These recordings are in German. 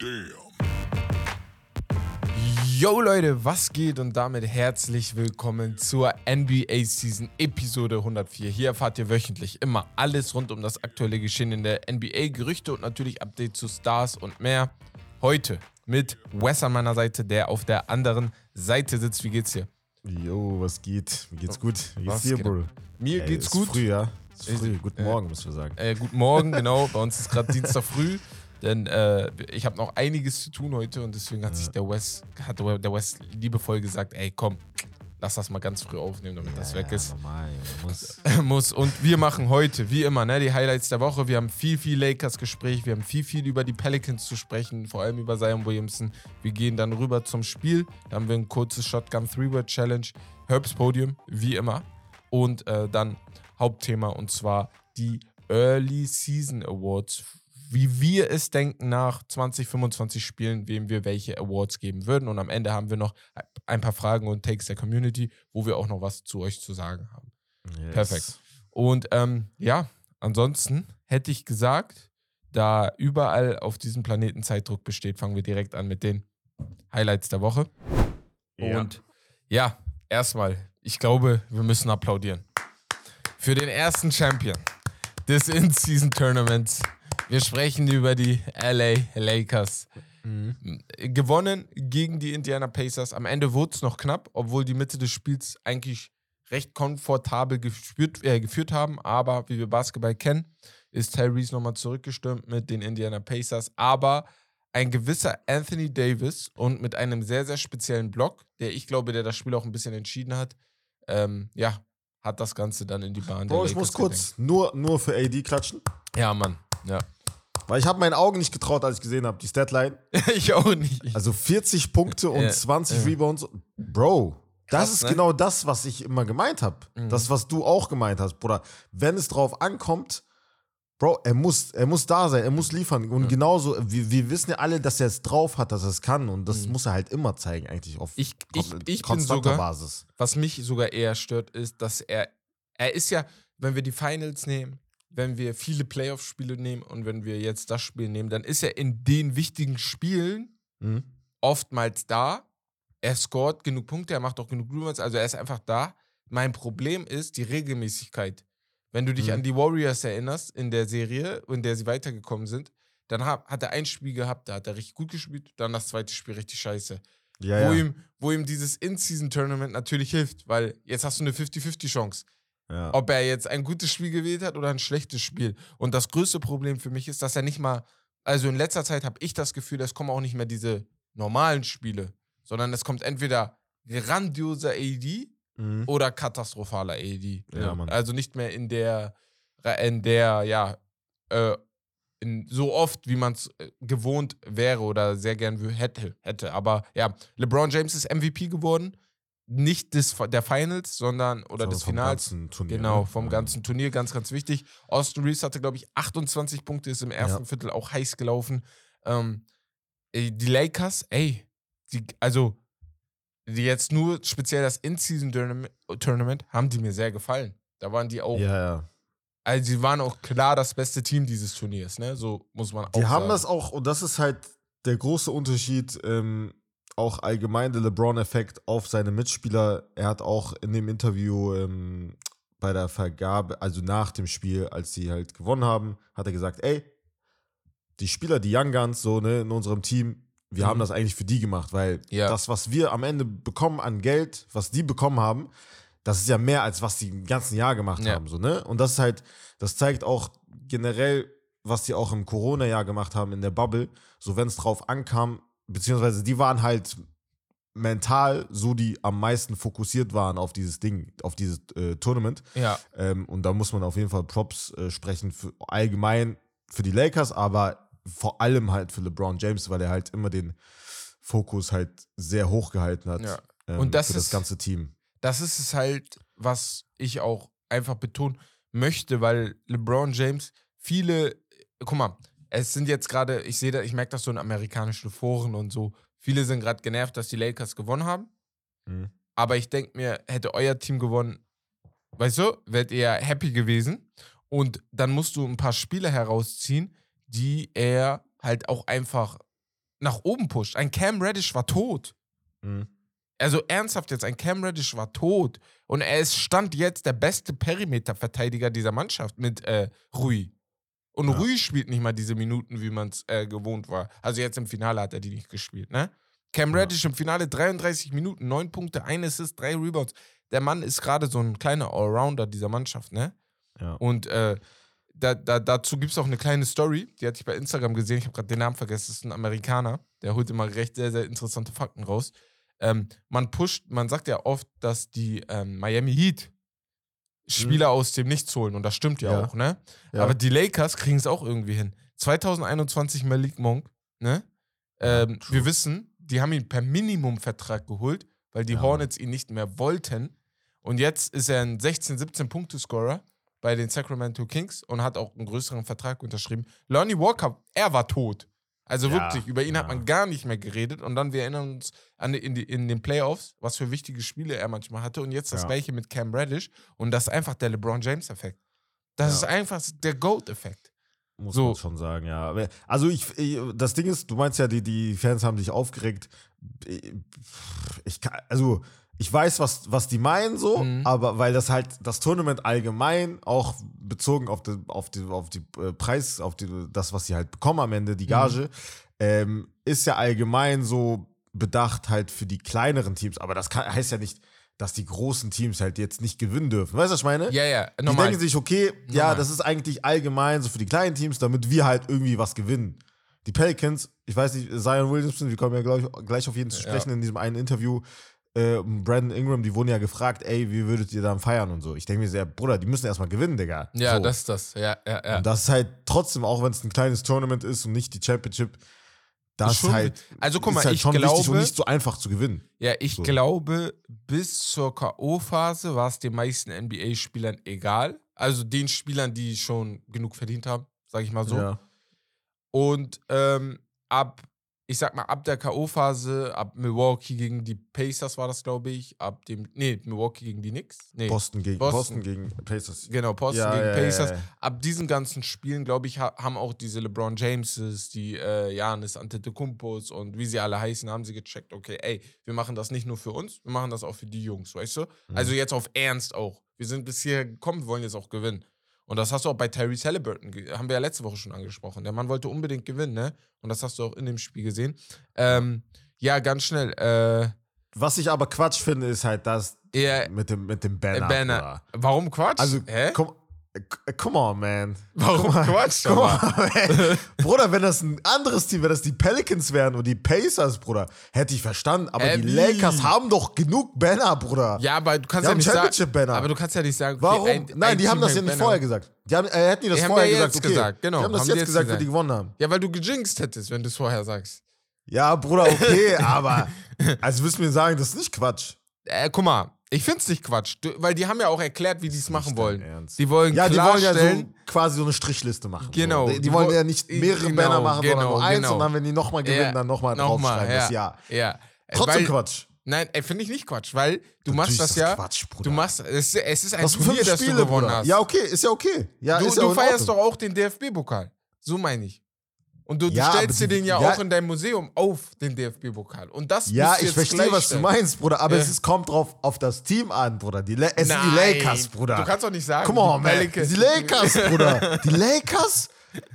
Damn. Yo Leute, was geht und damit herzlich willkommen zur NBA Season Episode 104. Hier erfahrt ihr wöchentlich immer alles rund um das aktuelle Geschehen in der NBA, Gerüchte und natürlich Updates zu Stars und mehr. Heute mit Wes an meiner Seite, der auf der anderen Seite sitzt. Wie geht's dir? Jo, was geht? Mir geht's gut. Wie Was geht's dir, geht Bro? Mir Ey, geht's ist gut. früh, ja? Ist früh. Guten äh, Morgen, müssen wir sagen. Äh, guten Morgen, genau. Bei uns ist gerade Dienstag früh. Denn äh, ich habe noch einiges zu tun heute und deswegen hat sich der Wes, hat der Wes liebevoll gesagt, ey komm, lass das mal ganz früh aufnehmen, damit das weg ist. Normal, ja, muss. muss. Und wir machen heute, wie immer, ne, die Highlights der Woche. Wir haben viel, viel Lakers-Gespräch. Wir haben viel, viel über die Pelicans zu sprechen, vor allem über Zion Williamson. Wir gehen dann rüber zum Spiel. Da haben wir ein kurzes Shotgun Three-Word Challenge. Herbs Podium, wie immer. Und äh, dann Hauptthema und zwar die Early Season Awards. Wie wir es denken nach 20, 25 Spielen, wem wir welche Awards geben würden. Und am Ende haben wir noch ein paar Fragen und Takes der Community, wo wir auch noch was zu euch zu sagen haben. Yes. Perfekt. Und ähm, ja, ansonsten hätte ich gesagt, da überall auf diesem Planeten Zeitdruck besteht, fangen wir direkt an mit den Highlights der Woche. Ja. Und ja, erstmal, ich glaube, wir müssen applaudieren. Für den ersten Champion des In-Season-Tournaments. Wir sprechen über die LA Lakers. Mhm. Gewonnen gegen die Indiana Pacers. Am Ende wurde es noch knapp, obwohl die Mitte des Spiels eigentlich recht komfortabel geführt, äh, geführt haben. Aber wie wir Basketball kennen, ist Tyrese nochmal zurückgestürmt mit den Indiana Pacers. Aber ein gewisser Anthony Davis und mit einem sehr, sehr speziellen Block, der ich glaube, der das Spiel auch ein bisschen entschieden hat, ähm, ja, hat das Ganze dann in die Bahn Bro, der ich muss kurz nur, nur für AD klatschen. Ja, Mann. Ja. Weil ich habe meinen Augen nicht getraut, als ich gesehen habe, die Statline. ich auch nicht. Also 40 Punkte und Ja, 20 ja. Rebounds. Bro, das Krass, ist ne? genau das, was ich immer gemeint habe. Mhm. Das, was du auch gemeint hast, Bruder. Wenn es drauf ankommt, Bro, er muss, er muss da sein, er muss liefern. Und Ja. genauso, wir, wir wissen ja alle, dass er es drauf hat, dass er es kann. Und das Mhm. muss er halt immer zeigen, eigentlich auf Ich, ich, ich bin sogar, Basis. was mich sogar eher stört, ist, dass er, er ist ja, wenn wir die Finals nehmen, wenn wir viele Playoff-Spiele nehmen und wenn wir jetzt das Spiel nehmen, dann ist er in den wichtigen Spielen Mhm. oftmals da. Er scoret genug Punkte, er macht auch genug Rebounds, also er ist einfach da. Mein Problem ist die Regelmäßigkeit. Wenn du dich Mhm. an die Warriors erinnerst in der Serie, in der sie weitergekommen sind, dann hat, hat er ein Spiel gehabt, da hat er richtig gut gespielt, dann das zweite Spiel richtig scheiße Ja, wo, ja. ihm, wo ihm dieses In-Season-Tournament natürlich hilft, weil jetzt hast du eine 50-50-Chance. Ja. Ob er jetzt ein gutes Spiel gewählt hat oder ein schlechtes Spiel. Und das größte Problem für mich ist, dass er nicht mal, also in letzter Zeit habe ich das Gefühl, es kommen auch nicht mehr diese normalen Spiele, sondern es kommt entweder grandioser AD Mhm. oder katastrophaler AD. Ja, Mann. Also nicht mehr in der, in der, ja, äh, in, so oft, wie man es gewohnt wäre oder sehr gern hätte, hätte. Aber ja, LeBron James ist MVP geworden. Nicht des, der Finals, sondern, oder So des vom Finals. ganzen Turnier, Genau, ne? vom Ja. ganzen Turnier, ganz, ganz wichtig. Austin Reeves hatte, glaube ich, 28 Punkte, ist im ersten Ja. Viertel auch heiß gelaufen. Ähm, die Lakers, ey, die, also die jetzt nur speziell das In-Season-Tournament haben die mir sehr gefallen. Da waren die auch, Ja, ja. also sie waren auch klar das beste Team dieses Turniers, ne? So muss man auch Die haben sagen. das auch, und das ist halt der große Unterschied, ähm, auch allgemein der LeBron-Effekt auf seine Mitspieler. Er hat auch in dem Interview ähm, bei der Vergabe, also nach dem Spiel, als sie halt gewonnen haben, hat er gesagt, ey, die Spieler, die Young Guns, so, ne, in unserem Team, wir Mhm. haben das eigentlich für die gemacht, weil Ja. das, was wir am Ende bekommen an Geld, was die bekommen haben, das ist ja mehr, als was die im ganzen Jahr gemacht Ja. haben, so, ne? Und das ist halt, das zeigt auch generell, was die auch im Corona-Jahr gemacht haben, in der Bubble, so wenn es drauf ankam, beziehungsweise die waren halt mental so, die am meisten fokussiert waren auf dieses Ding, auf dieses äh, Tournament. Ja, Ähm, und da muss man auf jeden Fall Props äh, sprechen, für, allgemein für die Lakers, aber vor allem halt für LeBron James, weil er halt immer den Fokus halt sehr hoch gehalten hat Ja. ähm, Und das für das ist- ganze Team. das ist es halt, was ich auch einfach betonen möchte, weil LeBron James viele, guck mal, es sind jetzt gerade, ich sehe da, ich merke das so in amerikanischen Foren und so, viele sind gerade genervt, dass die Lakers gewonnen haben. Mhm. Aber ich denke mir, hätte euer Team gewonnen, weißt du, wärt ihr happy gewesen. Und dann musst du ein paar Spiele herausziehen, die er halt auch einfach nach oben pusht. Ein Cam Reddish war tot. Mhm. Also ernsthaft jetzt, ein Cam Reddish war tot. Und er ist Stand jetzt der beste Perimeter-Verteidiger dieser Mannschaft mit äh, Rui. Und Ja. Rui spielt nicht mal diese Minuten, wie man es äh, gewohnt war. Also jetzt im Finale hat er die nicht gespielt, ne? Cam Ja. Reddish im Finale 33 Minuten, 9 Punkte, 1 Assist, 3 Rebounds. Der Mann ist gerade so ein kleiner Allrounder dieser Mannschaft, ne? Ja. Und äh, da, da, dazu gibt es auch eine kleine Story, die hatte ich bei Instagram gesehen. Ich habe gerade den Namen vergessen. Das ist ein Amerikaner, der holt immer recht sehr, sehr interessante Fakten raus. Ähm, man pusht, man sagt ja oft, dass die ähm, Miami Heat Spieler aus dem Nichts holen und das stimmt ja, Ja. auch, ne? Ja. Aber die Lakers kriegen es auch irgendwie hin. 2021 Malik Monk, ne? Ähm, true. wir wissen, die haben ihn per Minimumvertrag geholt, weil die Ja. Hornets ihn nicht mehr wollten. Und jetzt ist er ein 16-, 17-Punkte-Scorer bei den Sacramento Kings und hat auch einen größeren Vertrag unterschrieben. Lonnie Walker, er war tot. Also Ja, wirklich, über ihn hat ja. man gar nicht mehr geredet. Und dann, wir erinnern uns an in, die, in den Playoffs, was für wichtige Spiele er manchmal hatte. Und jetzt das Ja. gleiche mit Cam Reddish. Und das ist einfach der LeBron James-Effekt. Das ist einfach der GOAT-Effekt. Muss So. man schon sagen, ja. Also ich, ich, das Ding ist, du meinst ja, die, die Fans haben sich aufgeregt. Ich kann, also ich weiß, was, was die meinen so, Mhm. aber weil das halt das Tournament allgemein auch bezogen auf die, auf die, auf die äh, Preis, auf die, das, was sie halt bekommen am Ende, die Gage, ähm, ist ja allgemein so bedacht halt für die kleineren Teams. Aber das kann, heißt ja nicht, dass die großen Teams halt jetzt nicht gewinnen dürfen. Weißt du, was ich meine? Ja, ja, Die normal. denken sich, okay, ja, Normal. das ist eigentlich allgemein so für die kleinen Teams, damit wir halt irgendwie was gewinnen. Die Pelicans, ich weiß nicht, Zion Williamson, wir kommen ja gleich, gleich auf jeden zu Ja. sprechen in diesem einen Interview. Äh, Brandon Ingram, die wurden ja gefragt, ey, wie würdet ihr dann feiern und so. Ich denke mir sehr, Bruder, die müssen erstmal gewinnen, Digga. ja, so. das ist das. Ja, ja, ja. Und das ist halt trotzdem, auch wenn es ein kleines Tournament ist und nicht die Championship, das Ist schon- halt, also guck mal, ist halt ich glaube- nicht so einfach zu gewinnen. Ja, ich So. glaube, bis zur K.O.-Phase war es den meisten NBA-Spielern egal. Also den Spielern, die schon genug verdient haben, sage ich mal so. Ja. Und ähm, ab, ich sag mal, ab der K.O.-Phase, ab Milwaukee gegen die Pacers war das, glaube ich, ab dem, nee, Milwaukee gegen die Knicks. Nee, Boston gegen Boston, Boston. gegen Pacers. genau, Boston Ja, gegen ja, Pacers. ja. Ab diesen ganzen Spielen, glaube ich, ha haben auch diese LeBron Jameses, die äh, Janis Antetokounmpos und wie sie alle heißen, haben sie gecheckt, okay, ey, wir machen das nicht nur für uns, wir machen das auch für die Jungs, weißt du? Mhm. Also jetzt auf Ernst auch. Wir sind bis hier gekommen, wir wollen jetzt auch gewinnen. Und das hast du auch bei Tyrese Halliburton, haben wir ja letzte Woche schon angesprochen. Der Mann wollte unbedingt gewinnen, ne? Und das hast du auch in dem Spiel gesehen. Ähm, ja, ganz schnell. Äh, Was ich aber Quatsch finde, ist halt das eher, mit dem, mit dem Banner. äh, Banner. Bruder. Warum Quatsch? Also, Hä? komm, come on, man. Warum Quatsch? Aber? mal, ey. Bruder, wenn das ein anderes Team, wenn das die Pelicans wären und die Pacers, Bruder, hätte ich verstanden. Aber Hä, die wie? Lakers haben doch genug Banner, Bruder. Ja, aber du kannst Die ja haben nicht sagen. Championship-Banner. Aber du kannst ja nicht sagen. Warum? ein- Nein, ein die haben Team das ja nicht Banner. vorher gesagt. Die haben, äh, hätten die das Die haben vorher ja gesagt, okay. gesagt, genau. Die haben das Haben die jetzt jetzt gesagt, wenn die gewonnen haben. Ja, weil du gejinxt hättest, wenn du es vorher sagst. Ja, Bruder, okay, aber also willst du mir sagen, das ist nicht Quatsch. Äh, guck mal, ich find's nicht Quatsch, du, weil die haben ja auch erklärt, wie die es machen wollen. Ernst. Die wollen Ja, die wollen ja klarstellen, so quasi so eine Strichliste machen. Genau. So. Die, die wollen woll- ja nicht mehrere genau, Banner machen, sondern genau, nur eins genau. und dann, wenn die nochmal gewinnen, Ja, dann nochmal draufschreiben. ja. Das Jahr. ja. Äh, Trotzdem weil, Quatsch. Nein, finde ich nicht Quatsch, weil du machst Natürlich das ist ja. Quatsch, Bruder. Du machst, es, es ist ein Das Turnier, das du gewonnen Bruder. hast. Ja, okay, ist ja okay. Ja, du ist ja du in feierst doch auch den DFB-Pokal. So meine ich. Und du, du Ja, aber stellst dir den ja, ja. auch in deinem Museum auf, den DFB-Pokal. Und das Ja, du ich verstehe, was du meinst, Bruder, aber Ja. es kommt drauf auf das Team an, Bruder. Die es sind die Lakers, Bruder. Du kannst doch nicht sagen. Come on, die man. Die Lakers, Bruder. Die Lakers?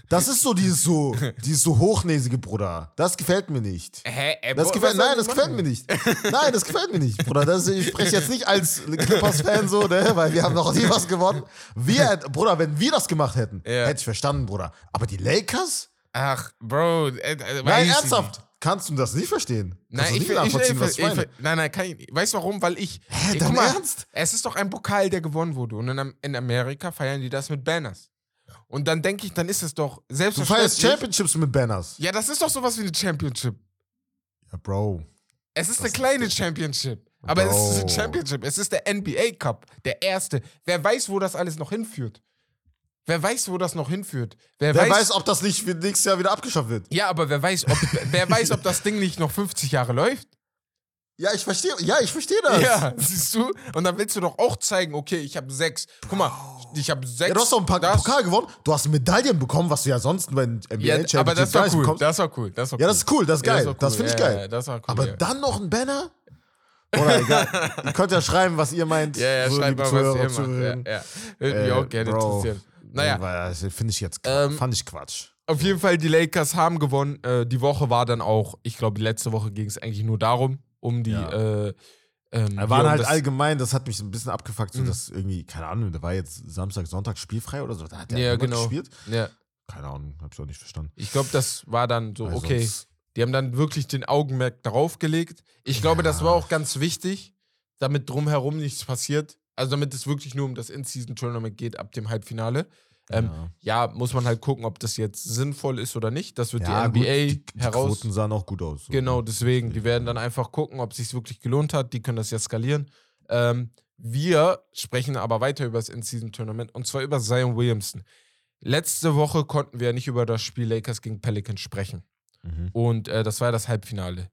Das ist so dieses so, dieses so hochnäsige, Bruder. Das gefällt mir nicht. Hä? Ey, Das wo- gefällt, nein, das gefällt mir nicht. Nein, das gefällt mir nicht, Bruder. Das, ich spreche jetzt nicht als Clippers-Fan so, ne, weil wir haben noch nie was gewonnen. Wir, Bruder, wenn wir das gemacht hätten, Ja. hätte ich verstanden, Bruder. Aber die Lakers? Ach, Bro. Äh, äh, Nein, ernsthaft. nicht. Kannst du das nicht verstehen? Kannst Nein, du ich, nicht ich, was ich ich, nein, nein, kann ich, weißt du warum? Weil ich. Hä, Ey, dein mal, Ernst? Es ist doch ein Pokal, der gewonnen wurde. Und in, in Amerika feiern die das mit Banners. Und dann denke ich, dann ist es doch Du selbstverständlich. feierst Championships mit Banners. Ja, das ist doch sowas wie eine Championship. Ja, Bro. Es ist eine ist kleine Championship. Aber es ist eine Bro. Championship. Es ist der NBA Cup, der erste. Wer weiß, wo das alles noch hinführt? Wer weiß, wo das noch hinführt? Wer, Wer weiß, ob das nicht für nächstes Jahr wieder abgeschafft wird. Ja, aber wer weiß, ob, wer weiß, ob das Ding nicht noch 50 Jahre läuft? Ja, ich verstehe. Ja, ich verstehe das. Ja, siehst du? Und dann willst du doch auch zeigen, okay, ich habe sechs. Guck mal, ich habe sechs. Ja, du hast doch ein paar das, Pokal gewonnen. Du hast Medaillen bekommen, was du ja sonst bei NBA ja, Championship aber das war cool. bekommst. Das war cool. Das war cool. Ja, das ist cool, das ist Ja, geil. war Das cool. finde ich Ja, geil. Ja, das war cool. Aber ja. dann noch ein Banner? Oder egal. ihr könnt ja schreiben, was ihr meint. Ja, ja, so, schreibt mal, was ihr macht. Ja, ja. Würde mich Äh, auch gerne Bro. interessieren. Naja, Weil Das finde ich jetzt Ähm, fand ich Quatsch. auf jeden Fall, die Lakers haben gewonnen. Äh, die Woche war dann auch, ich glaube, letzte Woche ging es eigentlich nur darum, um die. Ja. Äh, ähm, hier waren um halt das- allgemein, das hat mich ein bisschen abgefuckt, so Mhm. dass irgendwie, keine Ahnung, da war jetzt Samstag, Sonntag spielfrei oder so. Da hat der Ja, genau. gespielt. Ja, Keine Ahnung, hab ich auch nicht verstanden. ich glaube, das war dann so, Weil okay. sonst- Die haben dann wirklich den Augenmerk darauf gelegt. Ich glaube, das Ja. war auch ganz wichtig, damit drumherum nichts passiert. Also damit es wirklich nur um das In-Season-Tournament geht ab dem Halbfinale. Ähm, ja. ja, muss man halt gucken, ob das jetzt sinnvoll ist oder nicht. Das wird Ja, die gut, NBA die, die heraus. Quoten sahen auch gut aus. so. Genau, deswegen. Die werden dann einfach gucken, ob es sich wirklich gelohnt hat. Die können das ja skalieren. Ähm, wir sprechen aber weiter über das In-Season-Tournament und zwar über Zion Williamson. Letzte Woche konnten wir ja nicht über das Spiel Lakers gegen Pelicans sprechen. Mhm. Und äh, das war ja das Halbfinale.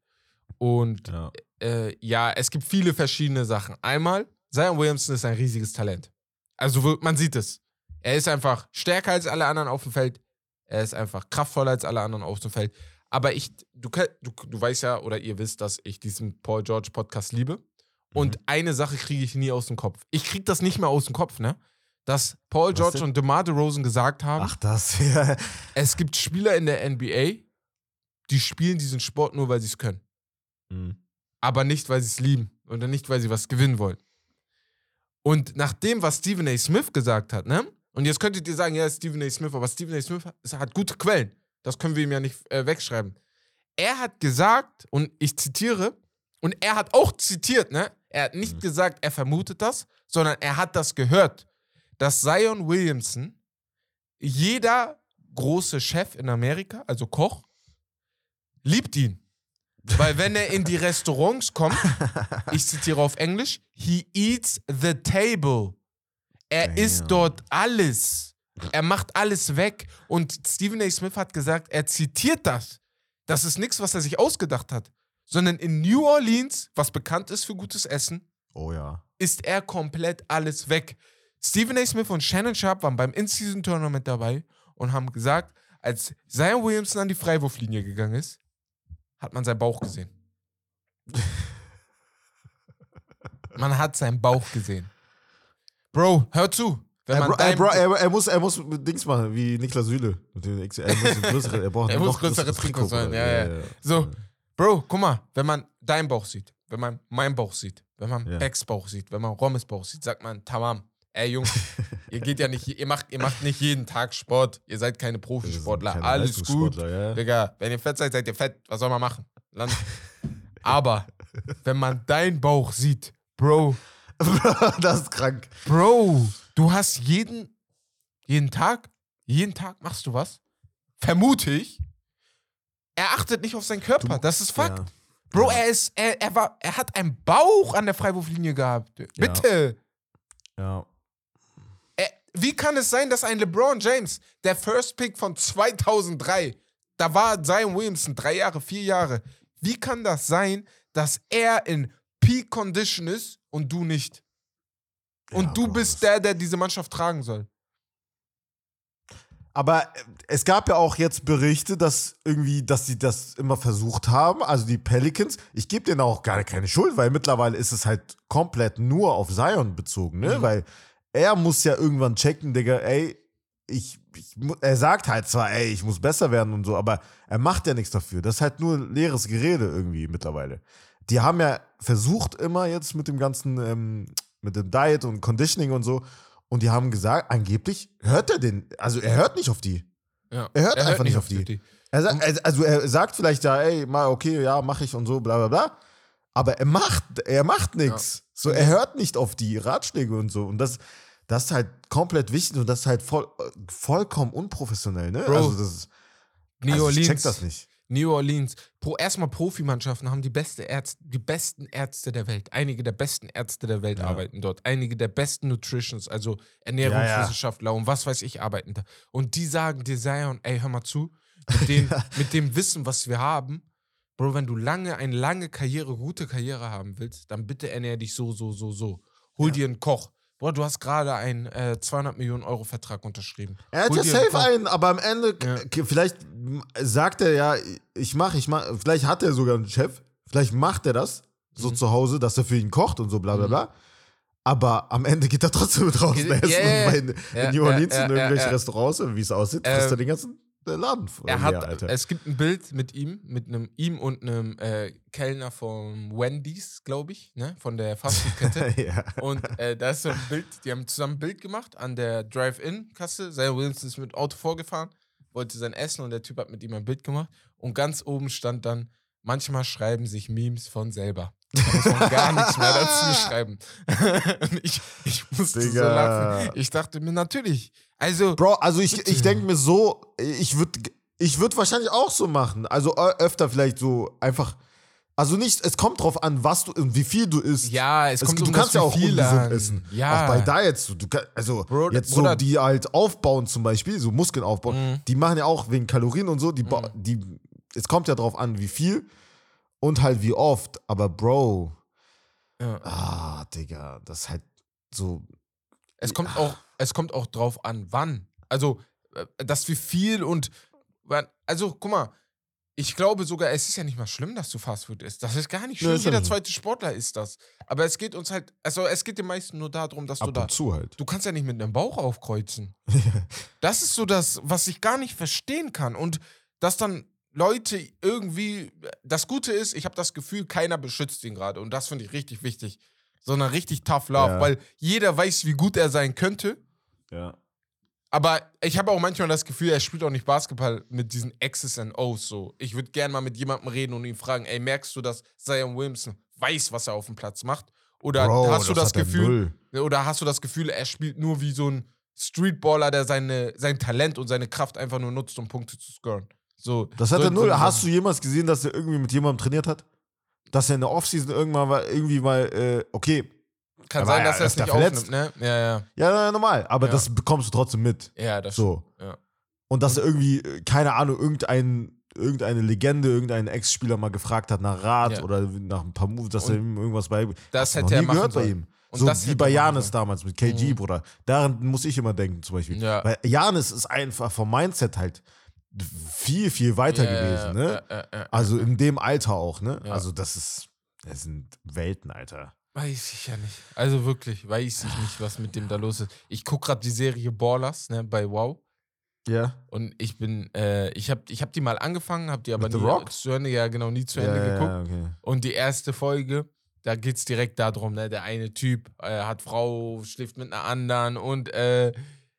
Und Ja. äh, ja, es gibt viele verschiedene Sachen. Einmal, Zion Williamson ist ein riesiges Talent. Also man sieht es. Er ist einfach stärker als alle anderen auf dem Feld. Er ist einfach kraftvoller als alle anderen auf dem Feld. Aber ich, du, du, du weißt ja oder ihr wisst, dass ich diesen Paul George Podcast liebe. Und Mhm. eine Sache kriege ich nie aus dem Kopf. Ich kriege das nicht mehr aus dem Kopf, ne? Dass Paul Was George denn? und DeMar DeRozan gesagt haben, Ach, das, ja. es gibt Spieler in der NBA, die spielen diesen Sport nur, weil sie es können Mhm. aber nicht, weil sie es lieben oder nicht, weil sie was gewinnen wollen. Und nach dem, was Stephen A. Smith gesagt hat, ne? Und jetzt könntet ihr sagen, ja, Stephen A. Smith, aber Stephen A. Smith hat, gute Quellen. Das können wir ihm ja nicht äh, wegschreiben. Er hat gesagt, und ich zitiere, und er hat auch zitiert, ne? Er hat nicht Mhm. gesagt, er vermutet das, sondern er hat das gehört, dass Zion Williamson, jeder große Chef in Amerika, also Koch, liebt ihn. Weil wenn er in die Restaurants kommt, ich zitiere auf Englisch, he eats the table. Er Damn. isst dort alles. Er macht alles weg. Und Stephen A. Smith hat gesagt, er zitiert das. Das ist nichts, was er sich ausgedacht hat. Sondern in New Orleans, was bekannt ist für gutes Essen, Oh ja. ist er komplett alles weg. Stephen A. Smith und Shannon Sharp waren beim In-Season-Tournament dabei und haben gesagt, als Zion Williamson an die Freiwurflinie gegangen ist, hat man seinen Bauch gesehen. Man hat seinen Bauch gesehen. Bro, hör zu. Wenn Er, man bro, er, bro, er, er, muss, er muss Dings machen, wie Niklas Süle. Er, muss ein größere, er braucht Er muss größere Trikots sein, Trikot, ja, ja. So, Bro, guck mal, wenn man deinen Bauch sieht, wenn man meinen Bauch sieht, wenn man Ja. Becks Bauch sieht, wenn man Rommes Bauch sieht, sagt man, tamam. Ey, Jungs, ihr geht ja nicht, ihr macht, ihr macht nicht jeden Tag Sport. Ihr seid keine Profisportler. keine Alles gut. Ja. Digga, wenn ihr fett seid, seid ihr fett. Was soll man machen? Land. Aber wenn man deinen Bauch sieht, Bro, das ist krank. Bro, du hast jeden, jeden Tag, jeden Tag machst du was. Vermute ich. Er achtet nicht auf seinen Körper. das ist Fakt. Ja. Bro, Ja. er ist, er, er war, er hat einen Bauch an der Freiwurflinie gehabt. Bitte. ja. Er, wie kann es sein, dass ein LeBron James, der First Pick von 2003, da war Zion Williamson drei Jahre, vier Jahre. Wie kann das sein, dass er in Peak Condition ist und du nicht? Und Ja, du Bro, bist der, der diese Mannschaft tragen soll. Aber äh, es gab ja auch jetzt Berichte, dass irgendwie, dass sie das immer versucht haben, also die Pelicans. Ich gebe denen auch gar keine Schuld, weil mittlerweile ist es halt komplett nur auf Zion bezogen, ne? Mhm. Weil er muss ja irgendwann checken, Digga, ey, ich, ich, er sagt halt zwar, ey, ich muss besser werden und so, aber er macht ja nichts dafür. Das ist halt nur leeres Gerede irgendwie mittlerweile. Die haben ja versucht immer jetzt mit dem ganzen, ähm, mit dem Diet und Conditioning und so. Und die haben gesagt, angeblich hört er den, also er hört nicht auf die. Ja. Er hört einfach nicht auf die. Er sagt, er- also er sagt vielleicht ja, ey, mal okay, ja, mach ich und so, bla bla bla. Aber er macht, er macht nichts. So, er hört nicht auf die Ratschläge und so. Und das, das ist halt komplett wichtig und das ist halt voll, vollkommen unprofessionell, ne? Bro, also das ist, also ich check das nicht. New Orleans. Pro, erstmal Profimannschaften haben die, beste Ärzte, die besten Ärzte der Welt. Einige der besten Ärzte der Welt Ja. arbeiten dort. Einige der besten Nutritions, also Ernährungswissenschaftler und was weiß ich, arbeiten da. Und die sagen dir, Zion, ey, hör mal zu, mit dem, mit dem Wissen, was wir haben, Bro, wenn du lange, eine lange Karriere, gute Karriere haben willst, dann bitte ernähr dich so, so, so, so. Hol dir einen Koch. Boah, du hast gerade einen äh, 200 Millionen Euro Vertrag unterschrieben. Er hat ja safe einen, aber am Ende, Ja. vielleicht sagt er ja, ich mach, ich mach, vielleicht hat er sogar einen Chef, vielleicht macht er das so Mhm. zu Hause, dass er für ihn kocht und so bla bla bla. Aber am Ende geht er trotzdem draußen Ja, essen ja, ja. und bei, in New Orleans in ja. Restaurants, wie es aussieht, frisst er Ähm, den ganzen äh, Laden Er leer, hat, Alter. es gibt ein Bild mit ihm, mit einem ihm und einem äh, Kellner von Wendy's, glaube ich, ne, von der Fastfood-Kette. ja. und äh, da ist so ein Bild, die haben zusammen ein Bild gemacht an der Drive-In-Kasse. Zion Williamson ist mit dem Auto vorgefahren, wollte sein Essen und der Typ hat mit ihm ein Bild gemacht. Und ganz oben stand dann, manchmal schreiben sich Memes von selber. Da muss man gar nichts mehr dazu schreiben. und ich, ich musste so Digga. lachen. Ich dachte mir, natürlich. Also, Bro, also ich, ich denke mir so, ich würde ich würd wahrscheinlich auch so machen. Also öfter vielleicht so einfach. Also nicht, es kommt drauf an, was du und wie viel du isst. ja, es Es, kommt du um kannst ja auch viel essen. Ja. Auch bei Diets. Du, kann, also Bro, jetzt Bruder- so, die halt aufbauen zum Beispiel, so Muskeln aufbauen, Mhm. die machen ja auch wegen Kalorien und so, die, ba- die, es kommt ja drauf an, wie viel und halt wie oft. Aber Bro, Ja. ah, Digga, das ist halt so. Es kommt auch, es kommt auch drauf an, wann. Also, äh, dass wir viel und also, guck mal, ich glaube sogar, es ist ja nicht mal schlimm, dass du Fastfood isst. Das ist gar nicht Nee, schlimm. ist ja Jeder zweite Sportler isst das. Aber es geht uns halt, also es geht den meisten nur darum, dass du Ab da. und zu halt. Du kannst ja nicht mit einem Bauch aufkreuzen. Das ist so das, was ich gar nicht verstehen kann. Und dass dann Leute irgendwie. Das Gute ist, ich habe das Gefühl, keiner beschützt ihn gerade. Und das finde ich richtig wichtig. Sondern richtig tough love, Ja. weil jeder weiß, wie gut er sein könnte. Ja. Aber ich habe auch manchmal das Gefühl, er spielt auch nicht Basketball mit diesen X's and O's so. Ich würde gerne mal mit jemandem reden und ihn fragen, ey, merkst du, dass Zion Williamson weiß, was er auf dem Platz macht? Oder Bro, hast du das er Gefühl, oder hast du das Gefühl, er spielt nur wie so ein Streetballer, der seine, sein Talent und seine Kraft einfach nur nutzt, um Punkte zu scoren? So, Das hat so, er null. so- Hast du jemals gesehen, dass er irgendwie mit jemandem trainiert hat? Dass er in der Offseason irgendwann mal irgendwie mal, äh, okay, Kann sein, dass er es öfter nicht verletzt. aufnimmt, ne? Ja, ja. ja, normal, aber Ja. das bekommst du trotzdem mit. Ja, das So. Ja. Und dass er irgendwie, äh, keine Ahnung, irgendein, irgendeine Legende, irgendein Ex-Spieler mal gefragt hat nach Rat Ja. oder nach ein paar Moves, dass Und er ihm irgendwas bei. das hätte noch er nie machen gehört bei sollen. ihm. Und so das wie bei Janis damals mit KG, Mhm. Bruder. Daran muss ich immer denken, zum Beispiel. Ja. Weil Janis ist einfach vom Mindset halt viel, viel weiter Ja, gewesen, ne? ja, ja, Also in dem Alter auch, ne? Also das ist, das sind Welten, Alter. Weiß ich ja nicht. Also wirklich, weiß ich nicht, was mit dem da los ist. Ich gucke gerade die Serie Ballers, ne, bei Wow. Ja. Und ich bin, äh, ich habe ich hab die mal angefangen, habe die aber Mit nie Rock? zu Ende, ja genau, nie zu Ende geguckt. Okay. Und die erste Folge, da geht es direkt darum, ne, der eine Typ äh, hat Frau, schläft mit einer anderen und äh,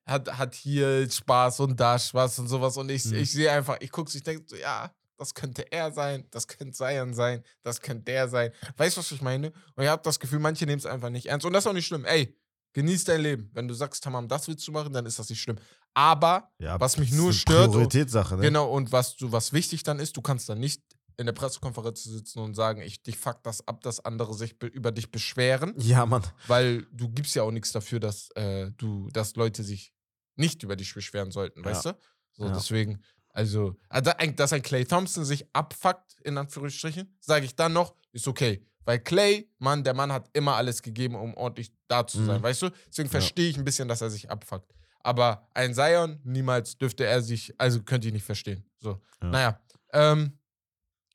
hat, hat hier Spaß und da Spaß und sowas. Und ich, Mhm. ich sehe einfach, ich gucke, ich denke so, ja, das könnte er sein, das könnte Zion sein, das könnte der sein. Weißt du, was ich meine? Und ich habe das Gefühl, manche nehmen es einfach nicht ernst. Und das ist auch nicht schlimm. Ey, genieß dein Leben. Wenn du sagst, Tamam, das willst du machen, dann ist das nicht schlimm. Aber Ja, Was mich nur stört- Prioritätssache, ne? Genau, und was du, was wichtig dann ist, du kannst dann nicht in der Pressekonferenz sitzen und sagen, ich dich fuck das ab, dass andere sich be über dich beschweren, Ja, Mann. weil du gibst ja auch nichts dafür, dass äh, du, dass Leute sich nicht über dich beschweren sollten, Ja. weißt du? So, Ja. deswegen, also, ah, dass ein Clay Thompson sich abfuckt, in Anführungsstrichen, sage ich dann noch, ist okay. Weil Clay, Mann, der Mann hat immer alles gegeben, um ordentlich da zu sein, Mhm. weißt du? Deswegen Ja. verstehe ich ein bisschen, dass er sich abfuckt. Aber ein Zion, niemals dürfte er sich, also könnte ich nicht verstehen. So. Ja. Naja. Ähm,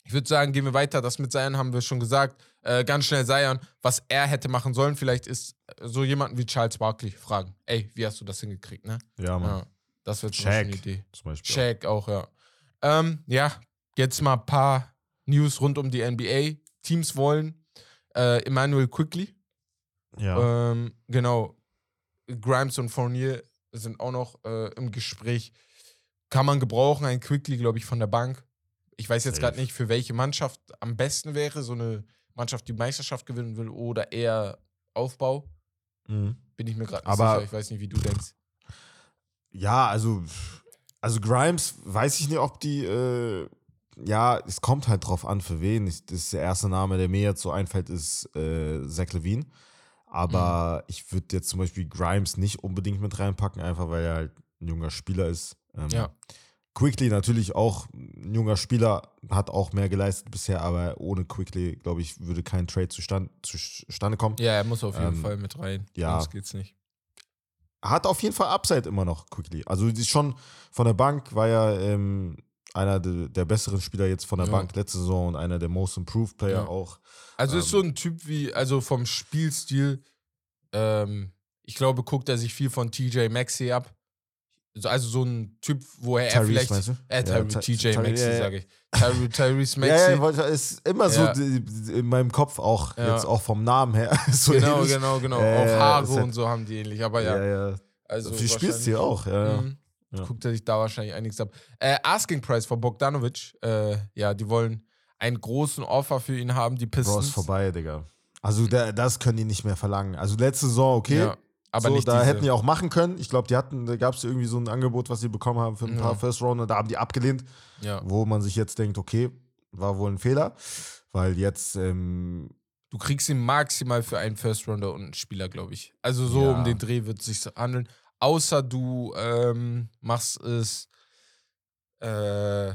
ich würde sagen, gehen wir weiter. Das mit Zion haben wir schon gesagt. Äh, ganz schnell Zion, was er hätte machen sollen, vielleicht ist äh, so jemanden wie Charles Barkley fragen. Ey, wie hast du das hingekriegt, ne? Ja, Mann. Ja, das zum Beispiel eine Idee. zum Beispiel. Shaq auch, ja. Ähm, ja, jetzt mal ein paar News rund um die NBA. Teams wollen äh, Emmanuel Quickly. Ja. Ähm, genau. Grimes und Fournier sind auch noch äh, im Gespräch. Kann man gebrauchen, ein Quickly, glaube ich, von der Bank. Ich weiß jetzt gerade nicht, für welche Mannschaft am besten wäre. So eine Mannschaft, die Meisterschaft gewinnen will oder eher Aufbau. Mhm. Bin ich mir gerade nicht Aber- sicher. Ich weiß nicht, wie du denkst. Ja, also, also Grimes, weiß ich nicht, ob die, äh, ja, es kommt halt drauf an, für wen. Ich, das ist der erste Name, der mir jetzt so einfällt, ist äh, Zach Levine. Aber ich würde jetzt zum Beispiel Grimes nicht unbedingt mit reinpacken, einfach weil er halt ein junger Spieler ist. Ähm, Ja. Quickly natürlich auch ein junger Spieler, hat auch mehr geleistet bisher, aber ohne Quickly, glaube ich, würde kein Trade zustand, zustande kommen. Ja, er muss auf jeden Ähm, Fall mit rein. ja. Sonst geht's nicht. Hat auf jeden Fall Upside immer noch, Quickly. Also ist schon von der Bank, war ja ähm, einer de, der besseren Spieler jetzt von der Ja. Bank letzte Saison und einer der Most Improved Player Ja. auch. Also ist Ähm, so ein Typ wie, also vom Spielstil, ähm, ich glaube, guckt er sich viel von TJ Maxey ab. So- Also so ein Typ, wo er, er vielleicht. du? Äh, Ty Ja, TJ Maxey, ja, ja. sage ich. Ty Tyrese Ja, ja, wollte- ist immer so Ja. in meinem Kopf auch, Ja. jetzt auch vom Namen her. so genau, ähnlich. genau, genau. Äh, Auch Haare und so haben die ähnlich. Aber ja, Ja, ja. also. Viel Spielstil wahrscheinlich- auch, ja. ja. Mhm. Ja. Guckt er sich da wahrscheinlich einiges ab. Äh, Asking Price von Bogdanovic. Äh, ja, die wollen einen großen Offer für ihn haben, die Bro, Pistons. ist vorbei, Digga. Also da, das können die nicht mehr verlangen. Also letzte Saison, okay. Ja, aber so, nicht da diese. hätten die auch machen können. Ich glaube, die hatten, da gab es irgendwie so ein Angebot, was sie bekommen haben für ein Ja. paar First Rounder. Da haben die abgelehnt, ja. wo man sich jetzt denkt, okay, war wohl ein Fehler, weil jetzt ähm, Du kriegst ihn maximal für einen First Rounder und einen Spieler, glaube ich. Also so Ja. um den Dreh wird es sich handeln. Außer du ähm, machst es. Äh,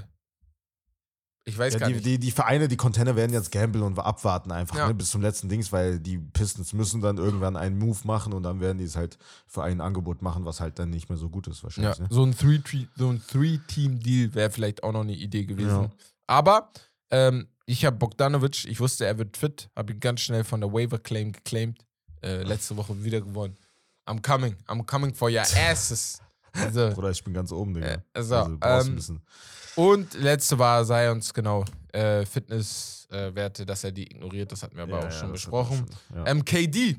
ich weiß ja, gar die, nicht. die, die Vereine, die Container werden jetzt gamblen und abwarten einfach Ja. ne, bis zum letzten Dings, weil die Pistons müssen dann irgendwann einen Move machen und dann werden die es halt für ein Angebot machen, was halt dann nicht mehr so gut ist ja, wahrscheinlich. Ne? so ein so ein Three-Team-Deal wäre vielleicht auch noch eine Idee gewesen. Ja. Aber ähm, ich habe Bogdanovic, ich wusste, er wird fit, habe ihn ganz schnell von der Waiver Claim geclaimed. Äh, letzte Woche wieder gewonnen. I'm coming, I'm coming for your asses. Also, Bruder, ich bin ganz oben, Digga. Äh, so, also, ein ähm, bisschen. Und letzte war Zions, genau, äh, Fitnesswerte, dass er die ignoriert, das hatten wir aber Ja, auch schon besprochen. schon. Ähm, KD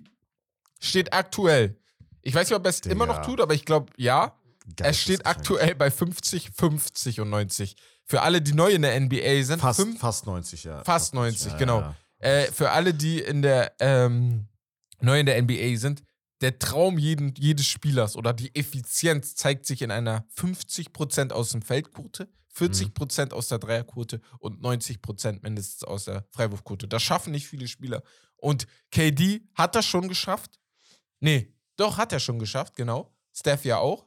steht aktuell, ich weiß nicht, ob er es Digga. immer noch tut, aber ich glaube, ja. Er steht aktuell bei 50, 50 und 90. Für alle, die neu in der NBA sind, Fast, fünf- fast 90, ja. Fast 90, ja, genau. Ja, äh, für alle, die in der ähm, neu in der NBA sind, der Traum jeden, jedes Spielers oder die Effizienz zeigt sich in einer 50% aus dem Feldquote, 40% aus der Dreierquote und 90% mindestens aus der Freiwurfquote. Das schaffen nicht viele Spieler. Und KD hat das schon geschafft. Nee, doch, hat er schon geschafft, genau. Steph ja auch.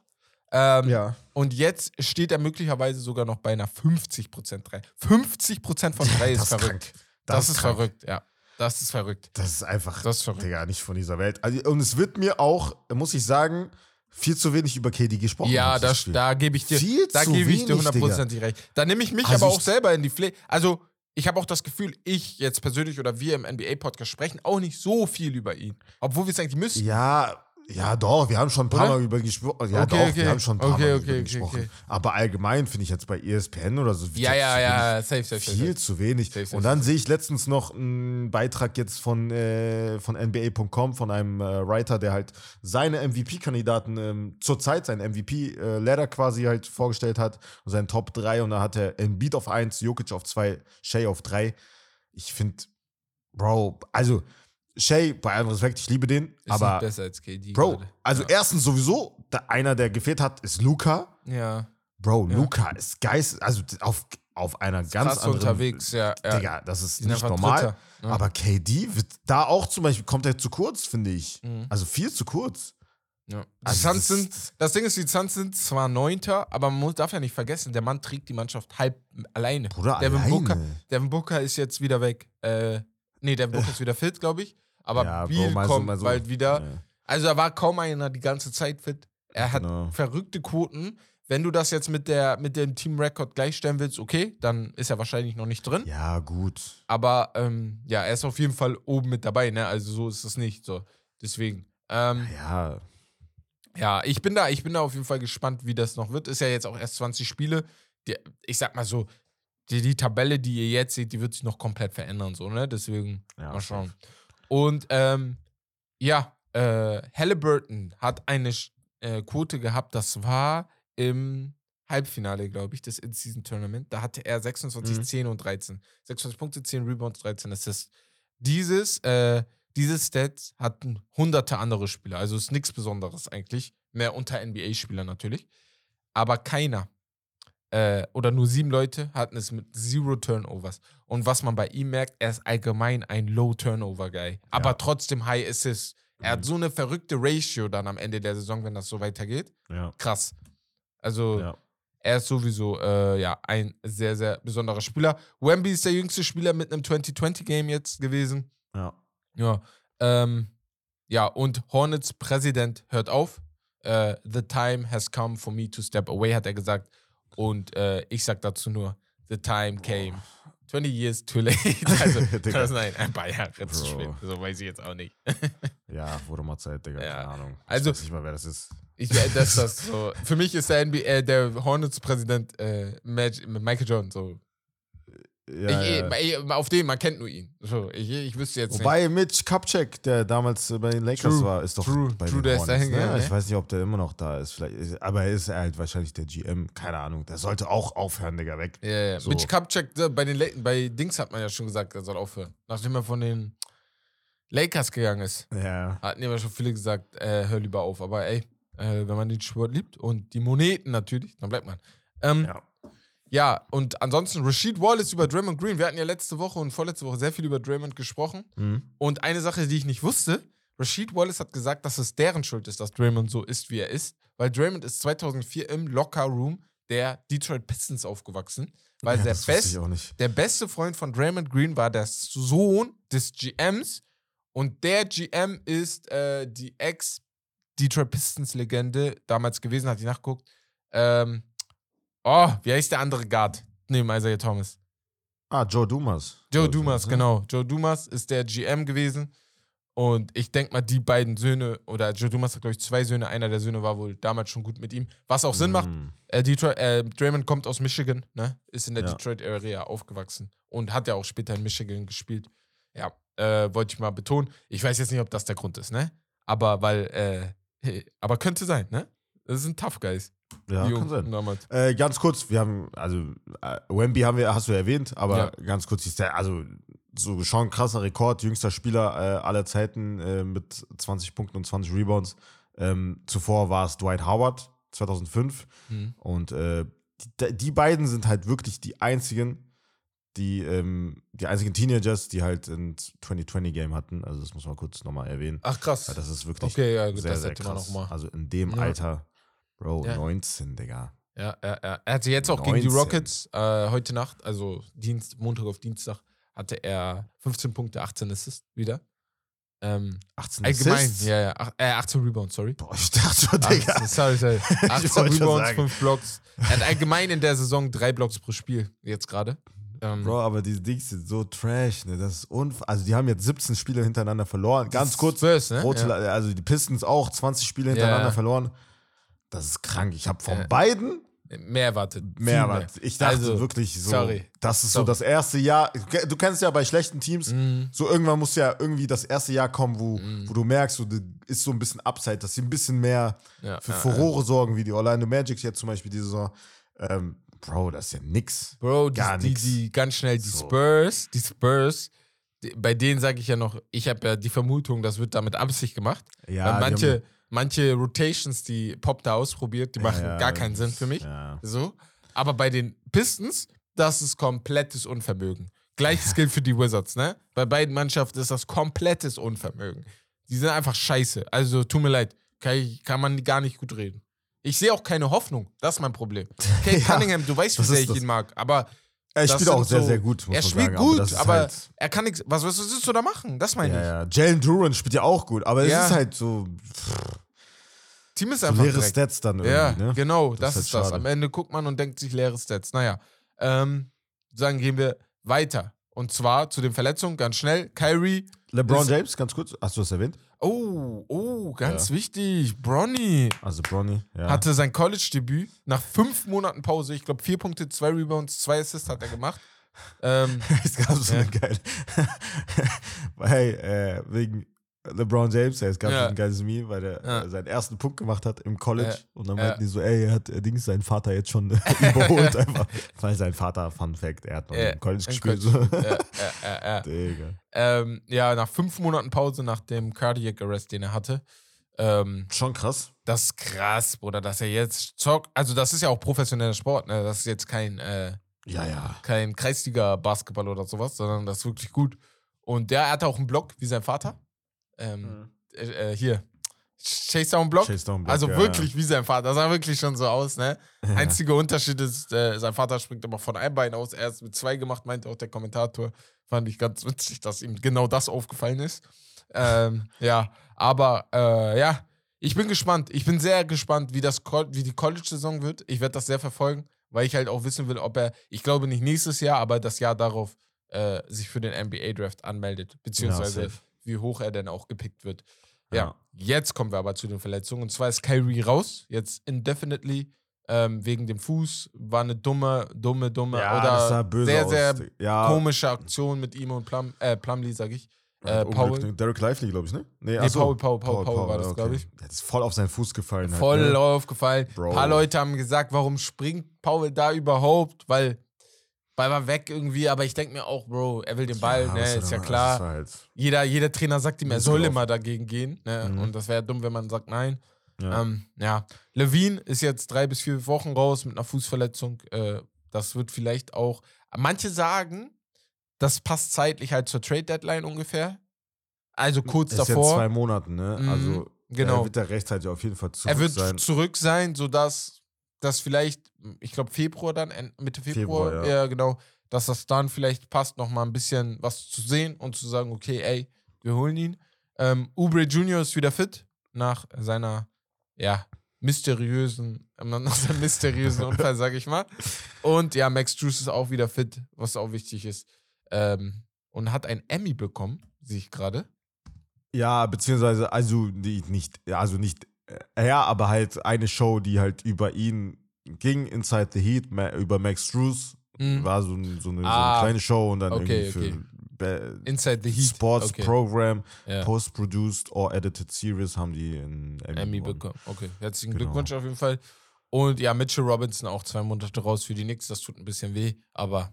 Ähm, ja. Und jetzt steht er möglicherweise sogar noch bei einer 50% Drei. 50% von drei ist das ist verrückt. krank. Das, ist krank. verrückt, ja. Das ist verrückt. Das ist einfach, Das ist verrückt. Digga, nicht von dieser Welt. Also, und es wird mir auch, muss ich sagen, viel zu wenig über KD gesprochen. Ja, das, da gebe ich dir, Viel da gebe ich dir hundertprozentig recht. Da nehme ich mich Also aber auch selber in die Pflege. Also, ich habe auch das Gefühl, ich jetzt persönlich oder wir im NBA-Podcast sprechen auch nicht so viel über ihn. Obwohl wir es eigentlich müssen. Ja, ja, doch, wir haben schon ein paar Oder? Mal über gesprochen. Ja, Okay, doch, okay. wir haben schon ein paar Okay, Mal über gesprochen. Aber allgemein finde ich jetzt bei ESPN oder so Ja, ja, ja, safe, safe. Viel safe. zu wenig. Und dann sehe ich letztens noch einen Beitrag jetzt von, äh, von NBA.com, von einem äh, Writer, der halt seine MVP-Kandidaten ähm, zurzeit, sein MVP-Ladder quasi halt vorgestellt hat und seinen Top 3 und da hat er Embiid auf 1, Jokic auf 2, Shea auf 3. Ich finde, Bro, also Shea, bei allem Respekt, ich liebe den, Ist aber besser als KD. Bro, gerade. also ja. erstens sowieso, da einer, der gefehlt hat, ist Luca. ja. Bro, Ja. Luca ist geist, also auf, auf einer ganz Krass anderen unterwegs, ja. ja. Digga, das ist nicht normal. Ja. Aber KD wird da auch zum Beispiel, kommt er zu kurz, finde ich. Mhm. Also viel zu kurz. Ja. Die Also Suns das- sind, das Ding ist, die Suns sind zwar Neunter, aber man muss, darf ja nicht vergessen, der Mann trägt die Mannschaft halb alleine. Bruder, Devin alleine. Booker, Devin Booker ist jetzt wieder weg. Äh, nee, Devin Booker ist wieder fit, glaube ich. Aber Ja, Bro, mal so, kommt so. bald wieder. Ja, Also da war kaum einer die ganze Zeit fit. Er hat Genau. verrückte Quoten. Wenn du das jetzt mit, der, mit dem Team Record gleichstellen willst, okay, dann ist er wahrscheinlich noch nicht drin. ja, gut. Aber ähm, ja, er ist auf jeden Fall oben mit dabei, ne? Also so ist es nicht. So. Deswegen. Ähm, Ja, ja, ich bin da, ich bin da auf jeden Fall gespannt, wie das noch wird. Ist ja jetzt auch erst 20 Spiele. Die, ich sag mal so, die, die Tabelle, die ihr jetzt seht, die wird sich noch komplett verändern, so, ne? Deswegen ja mal schauen. Und ähm, ja, äh, Halliburton hat eine äh, Quote gehabt, das war im Halbfinale, glaube ich, des In-Season-Tournament. Da hatte er 26, Mhm. 10 und 13. 26 Punkte, 10 Rebounds, 13 Assists. Dieses, äh, dieses Stat hatten hunderte andere Spieler. Also ist nichts Besonderes eigentlich. Mehr unter NBA-Spieler natürlich. Aber keiner äh, oder nur sieben Leute hatten es mit Zero Turnovers. Und was man bei ihm merkt, er ist allgemein ein Low-Turnover-Guy. Aber Ja. trotzdem High Assist. Er hat Mhm. so eine verrückte Ratio dann am Ende der Saison, wenn das so weitergeht. ja. Krass. Also, ja. Er ist sowieso äh, ja, ein sehr, sehr besonderer Spieler. Wemby ist der jüngste Spieler mit einem 2020-Game jetzt gewesen. Ja. Ja. Ähm, ja, und Hornets Präsident hört auf. Äh, the time has come for me to step away, hat er gesagt. Und äh, ich sag dazu nur, the time came. 20 years too late. Also, nein, ein paar Jahre zu spät. So weiß ich jetzt auch nicht. Ja, wurde mal Zeit, Digga. Ja. Keine Ahnung. Also- ich weiß nicht mal, wer das ist. Ich, das, das so. Für mich ist der, NBA, äh, der Hornets-Präsident äh, Michael Jordan. So. Ja, ich, ja. ich, auf den, man kennt nur ihn. So, ich, ich wüsste jetzt Wobei Mitch Kupchak, der damals bei den Lakers True, war, ist doch true, bei true, den der ist Hornets, ne? ne? Ich weiß nicht, ob der immer noch da ist. Vielleicht, ist- aber er ist halt wahrscheinlich der GM. Keine Ahnung. Der sollte auch aufhören, Digga, weg. nicht. Ja, ja. So. Mitch Kupchak, bei, den La bei Dings hat man ja schon gesagt, er soll aufhören. Nachdem er von den Lakers gegangen ist. Ja. Hatten ja schon viele gesagt, äh, hör lieber auf. Aber ey, äh, wenn man den Sport liebt und die Moneten natürlich, dann bleibt man. Ähm, ja. Ja. und ansonsten Rashid Wallace über Draymond Green. Wir hatten ja letzte Woche und vorletzte Woche sehr viel über Draymond gesprochen. Mhm. Und eine Sache, die ich nicht wusste, Rashid Wallace hat gesagt, dass es deren Schuld ist, dass Draymond so ist, wie er ist. Weil Draymond ist 2004 im Locker Room der Detroit Pistons aufgewachsen. Weil ja, der, best, der beste Freund von Draymond Green war der Sohn des GMs. Und der GM ist äh, die Ex-Detroit Pistons-Legende damals gewesen, hat die nachgeguckt. Ähm, oh, wie heißt der andere Guard neben Isaiah Thomas? Ah, Joe Dumas. Joe Dumas, genau. Joe Dumas ist der GM gewesen. Und ich denke mal, die beiden Söhne, oder Joe Dumas hat, glaube ich, zwei Söhne. Einer der Söhne war wohl damals schon gut mit ihm. Was auch Sinn macht. Mhm. Äh, Detroit, äh, Draymond kommt aus Michigan, ne? Ist in der Ja. Detroit-Area aufgewachsen. Und hat ja auch später in Michigan gespielt. Ja, äh, wollte ich mal betonen. Ich weiß jetzt nicht, ob das der Grund ist, ne? Aber weil, äh, aber könnte sein, ne? Das sind Tough Guys. Ja, die kann sein. damals. Äh, ganz kurz, wir haben, also, äh, Wemby haben wir, hast du erwähnt, aber Ja. ganz kurz, ist der, also, so schon ein krasser Rekord, jüngster Spieler äh, aller Zeiten äh, mit 20 Punkten und 20 Rebounds. Ähm, zuvor war es Dwight Howard, 2005. Mhm. Und äh, die, die beiden sind halt wirklich die einzigen, die, ähm, die einzigen Teenagers, die halt ein 2020-Game hatten. Also, das muss man kurz nochmal erwähnen. Ach, krass. Weil das ist wirklich Okay, ja, gut, sehr, das sehr hätte man krass. Also, in dem Ja. Alter, Bro, Ja. 19, Digga. Ja, ja, ja. Er hatte jetzt auch gegen die 19. Rockets äh, heute Nacht, also Dienst, Montag auf Dienstag, hatte er 15 Punkte, 18 Assists wieder. Ähm, 18 allgemein, Assists? ja, ja, ach, äh, 18 Rebounds, sorry. Boah, ich dachte schon, Digga. 18, sorry, sorry. 18 wollte schon Rebounds, sagen. 5 Blocks. Er hat allgemein in der Saison drei Blocks pro Spiel, jetzt gerade. Ähm, Bro, aber die Dings sind so trash, ne? Das ist unf Also, die haben jetzt 17 Spiele hintereinander verloren. Ganz kurz, Spurs, ne? rote, ja. also die Pistons auch 20 Spiele hintereinander Ja. verloren. Das ist krank. Ich habe von Ja. beiden Mehr erwartet. mehr erwartet. Ich dachte Also, wirklich so, sorry. das ist Sorry. so das erste Jahr. Du kennst ja bei schlechten Teams, Mhm. so irgendwann muss ja irgendwie das erste Jahr kommen, wo, Mhm. wo du merkst, so, ist so ein bisschen Upside, dass sie ein bisschen mehr Ja, für ja, Furore sorgen, wie die Orlando Magic jetzt zum Beispiel diese Saison. Ähm, Bro, das ist ja nix. Bro, die, Gar die, nix. die ganz schnell, die So. Spurs, die Spurs, die, bei denen sage ich ja noch, ich habe ja die Vermutung, das wird damit Absicht gemacht. Ja, Weil die manche, manche Rotations, die Pop da ausprobiert, die machen Ja, gar keinen Sinn für mich. Ja. So. Aber bei den Pistons, das ist komplettes Unvermögen. Gleiches gilt für die Wizards, ne? Bei beiden Mannschaften ist das komplettes Unvermögen. Die sind einfach scheiße. Also, tut mir leid. Kann, ich, kann man gar nicht gut reden. Ich sehe auch keine Hoffnung. Das ist mein Problem. Kate Ja, Cunningham, du weißt, wie sehr ich das. ihn mag. Aber Er Das spielt auch sehr, so- sehr gut, er spielt sagen. gut, ist aber halt, er kann nichts. Was, was willst du da machen? Das meine ja, ich. ja. Jalen Duran spielt ja auch gut, aber Ja. es ist halt so, Team ist so einfach leere Dreck. Stats dann irgendwie, Ja, ne? genau, Das das, ist ist halt das. Am Ende guckt man und denkt sich leere Stats. Naja, ähm, dann gehen wir weiter. Und zwar zu den Verletzungen, ganz schnell. Kyrie. LeBron James, ganz kurz, hast du das erwähnt? Oh, oh, ganz Ja. wichtig. Bronny Also Bronny, ja. hatte sein College-Debüt nach fünf Monaten Pause. Ich glaube, vier Punkte, zwei Rebounds, zwei Assists hat er gemacht. ähm, es gab so Ja. eine geile, weil, äh, wegen LeBron James, es gab Ja. so ein geiles Meme, weil er Ja. äh, seinen ersten Punkt gemacht hat im College Ja. und dann meinten die so, ey, hat äh, Dings seinen Vater jetzt schon überholt einfach, weil sein Vater, Fun Fact, er hat noch im College gespielt. College. Ja, ja, ja, ja. Digga. Ähm, ja, nach fünf Monaten Pause nach dem Cardiac Arrest, den er hatte. Ähm, Schon krass. das ist krass, Bruder, dass er jetzt zockt. Also, das ist ja auch professioneller Sport, ne? Das ist jetzt kein, äh, Ja, ja. kein Kreisliga-Basketball oder sowas, sondern das ist wirklich gut. Und der hatte auch einen Block wie sein Vater. Ähm, äh, äh, hier, Chase Down Block. Chase Down Block, also ja, wirklich wie sein Vater. Das sah wirklich schon so aus, ne? Einziger Unterschied ist, äh, sein Vater springt aber von einem Bein aus. Er ist mit zwei gemacht, meinte auch der Kommentator. Fand ich ganz witzig, dass ihm genau das aufgefallen ist. Ähm, ja, aber äh, ja, ich bin gespannt. Ich bin sehr gespannt, wie, das, wie die College-Saison wird. Ich werde das sehr verfolgen, weil ich halt auch wissen will, ob er, ich glaube nicht nächstes Jahr, aber das Jahr darauf äh, sich für den NBA-Draft anmeldet. Beziehungsweise. Wie hoch er denn auch gepickt wird. Ja. Ja. jetzt kommen wir aber zu den Verletzungen. Und zwar ist Kyrie raus, jetzt indefinitely, ähm, wegen dem Fuß. War eine dumme, dumme, dumme Ja, oder sehr, aus. sehr ja, komische Aktion mit ihm und Plum, äh, Plumlee, sag ich. Äh, Paul. Derek Lively, glaube ich, ne? Nee, Nee, ach so. Paul, Paul, Paul, Paul, war das, okay. glaube ich. Der ist voll auf seinen Fuß gefallen. halt, Voll ne? aufgefallen. Bro. Ein paar Leute haben gesagt, warum springt Paul da überhaupt? Weil Ball war weg irgendwie, aber ich denke mir auch, Bro, er will den Ball, ne, das ist ja klar. halt, Jeder, jeder Trainer sagt ihm, er Ist soll immer dagegen gehen. Ne? Mhm. Und das wäre dumm, wenn man sagt nein. ja. Ähm, ja. Levine ist jetzt drei bis vier Wochen raus mit einer Fußverletzung. Äh, das wird vielleicht auch. Manche sagen, das passt zeitlich halt zur Trade Deadline ungefähr. Also kurz ist davor. jetzt zwei Monaten, ne? Mhm, Also genau. er wird da rechtzeitig auf jeden Fall zurück er wird sein. zurück sein, sodass das vielleicht, ich glaube Februar dann, Mitte Februar, Februar, ja. ja. genau, dass das dann vielleicht passt, nochmal ein bisschen was zu sehen und zu sagen, okay, ey, wir holen ihn. Ähm, Ubre Junior ist wieder fit nach seiner, ja, mysteriösen, nach seinem mysteriösen Unfall, sag ich mal. Und ja, Max Drews ist auch wieder fit, was auch wichtig ist. Ähm, und hat ein Emmy bekommen, sehe ich gerade. Ja, beziehungsweise, also nicht, also nicht, ja, aber halt eine Show, die halt über ihn ging, Inside the Heat, über Max Drews, Mhm. war so, ein, so, eine, so Ah, eine kleine Show und dann okay, irgendwie okay. für Be- Inside the Heat. Sports okay. Program, Ja. Post-Produced or Edited Series haben die einen Emmy, Emmy bekommen. Okay, herzlichen Genau. Glückwunsch auf jeden Fall. Und ja, Mitchell Robinson auch zwei Monate raus für die Knicks. Das tut ein bisschen weh, aber